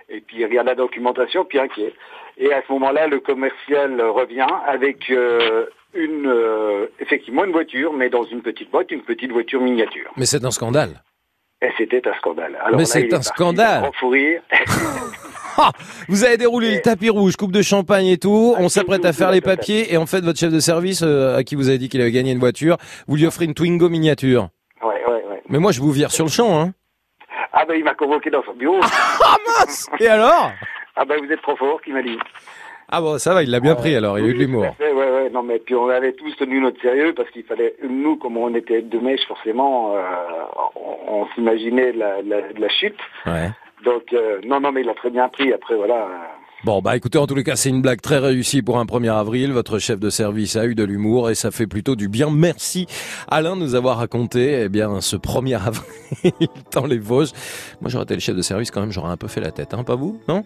et puis il regarde la documentation, puis inquiet. Et à ce moment-là, le commercial revient avec euh, une, euh, effectivement une voiture, mais dans une petite boîte, une petite voiture miniature. Mais c'est un scandale. Et c'était un scandale. Alors Mais c'est un scandale. Ah, vous avez déroulé le tapis rouge, coupe de champagne et tout. On s'apprête à faire les papiers et en fait, votre chef de service, euh, à qui vous avez dit qu'il avait gagné une voiture, vous lui offrez une Twingo miniature. Ouais, ouais, ouais. Mais moi, je vous vire sur le champ, hein. Ah ben il m'a convoqué dans son bureau. ah mince Et alors? Ah ben vous êtes trop fort, qui m'a dit. Ah bon, ça va, il l'a bien pris alors, il a eu de l'humour. Ouais, ouais, ouais, non mais puis on avait tous tenu notre sérieux parce qu'il fallait, nous comme on était de mèche forcément, euh, on, on s'imaginait la, la, la chute. Ouais. Donc euh, non, non mais il a très bien pris. Après voilà. Bon, bah écoutez, en tous les cas, c'est une blague très réussie pour un 1er avril. Votre chef de service a eu de l'humour et ça fait plutôt du bien. Merci Alain de nous avoir raconté eh bien ce 1er avril dans les Vosges. Moi, j'aurais été le chef de service quand même, j'aurais un peu fait la tête, hein, pas vous? Non?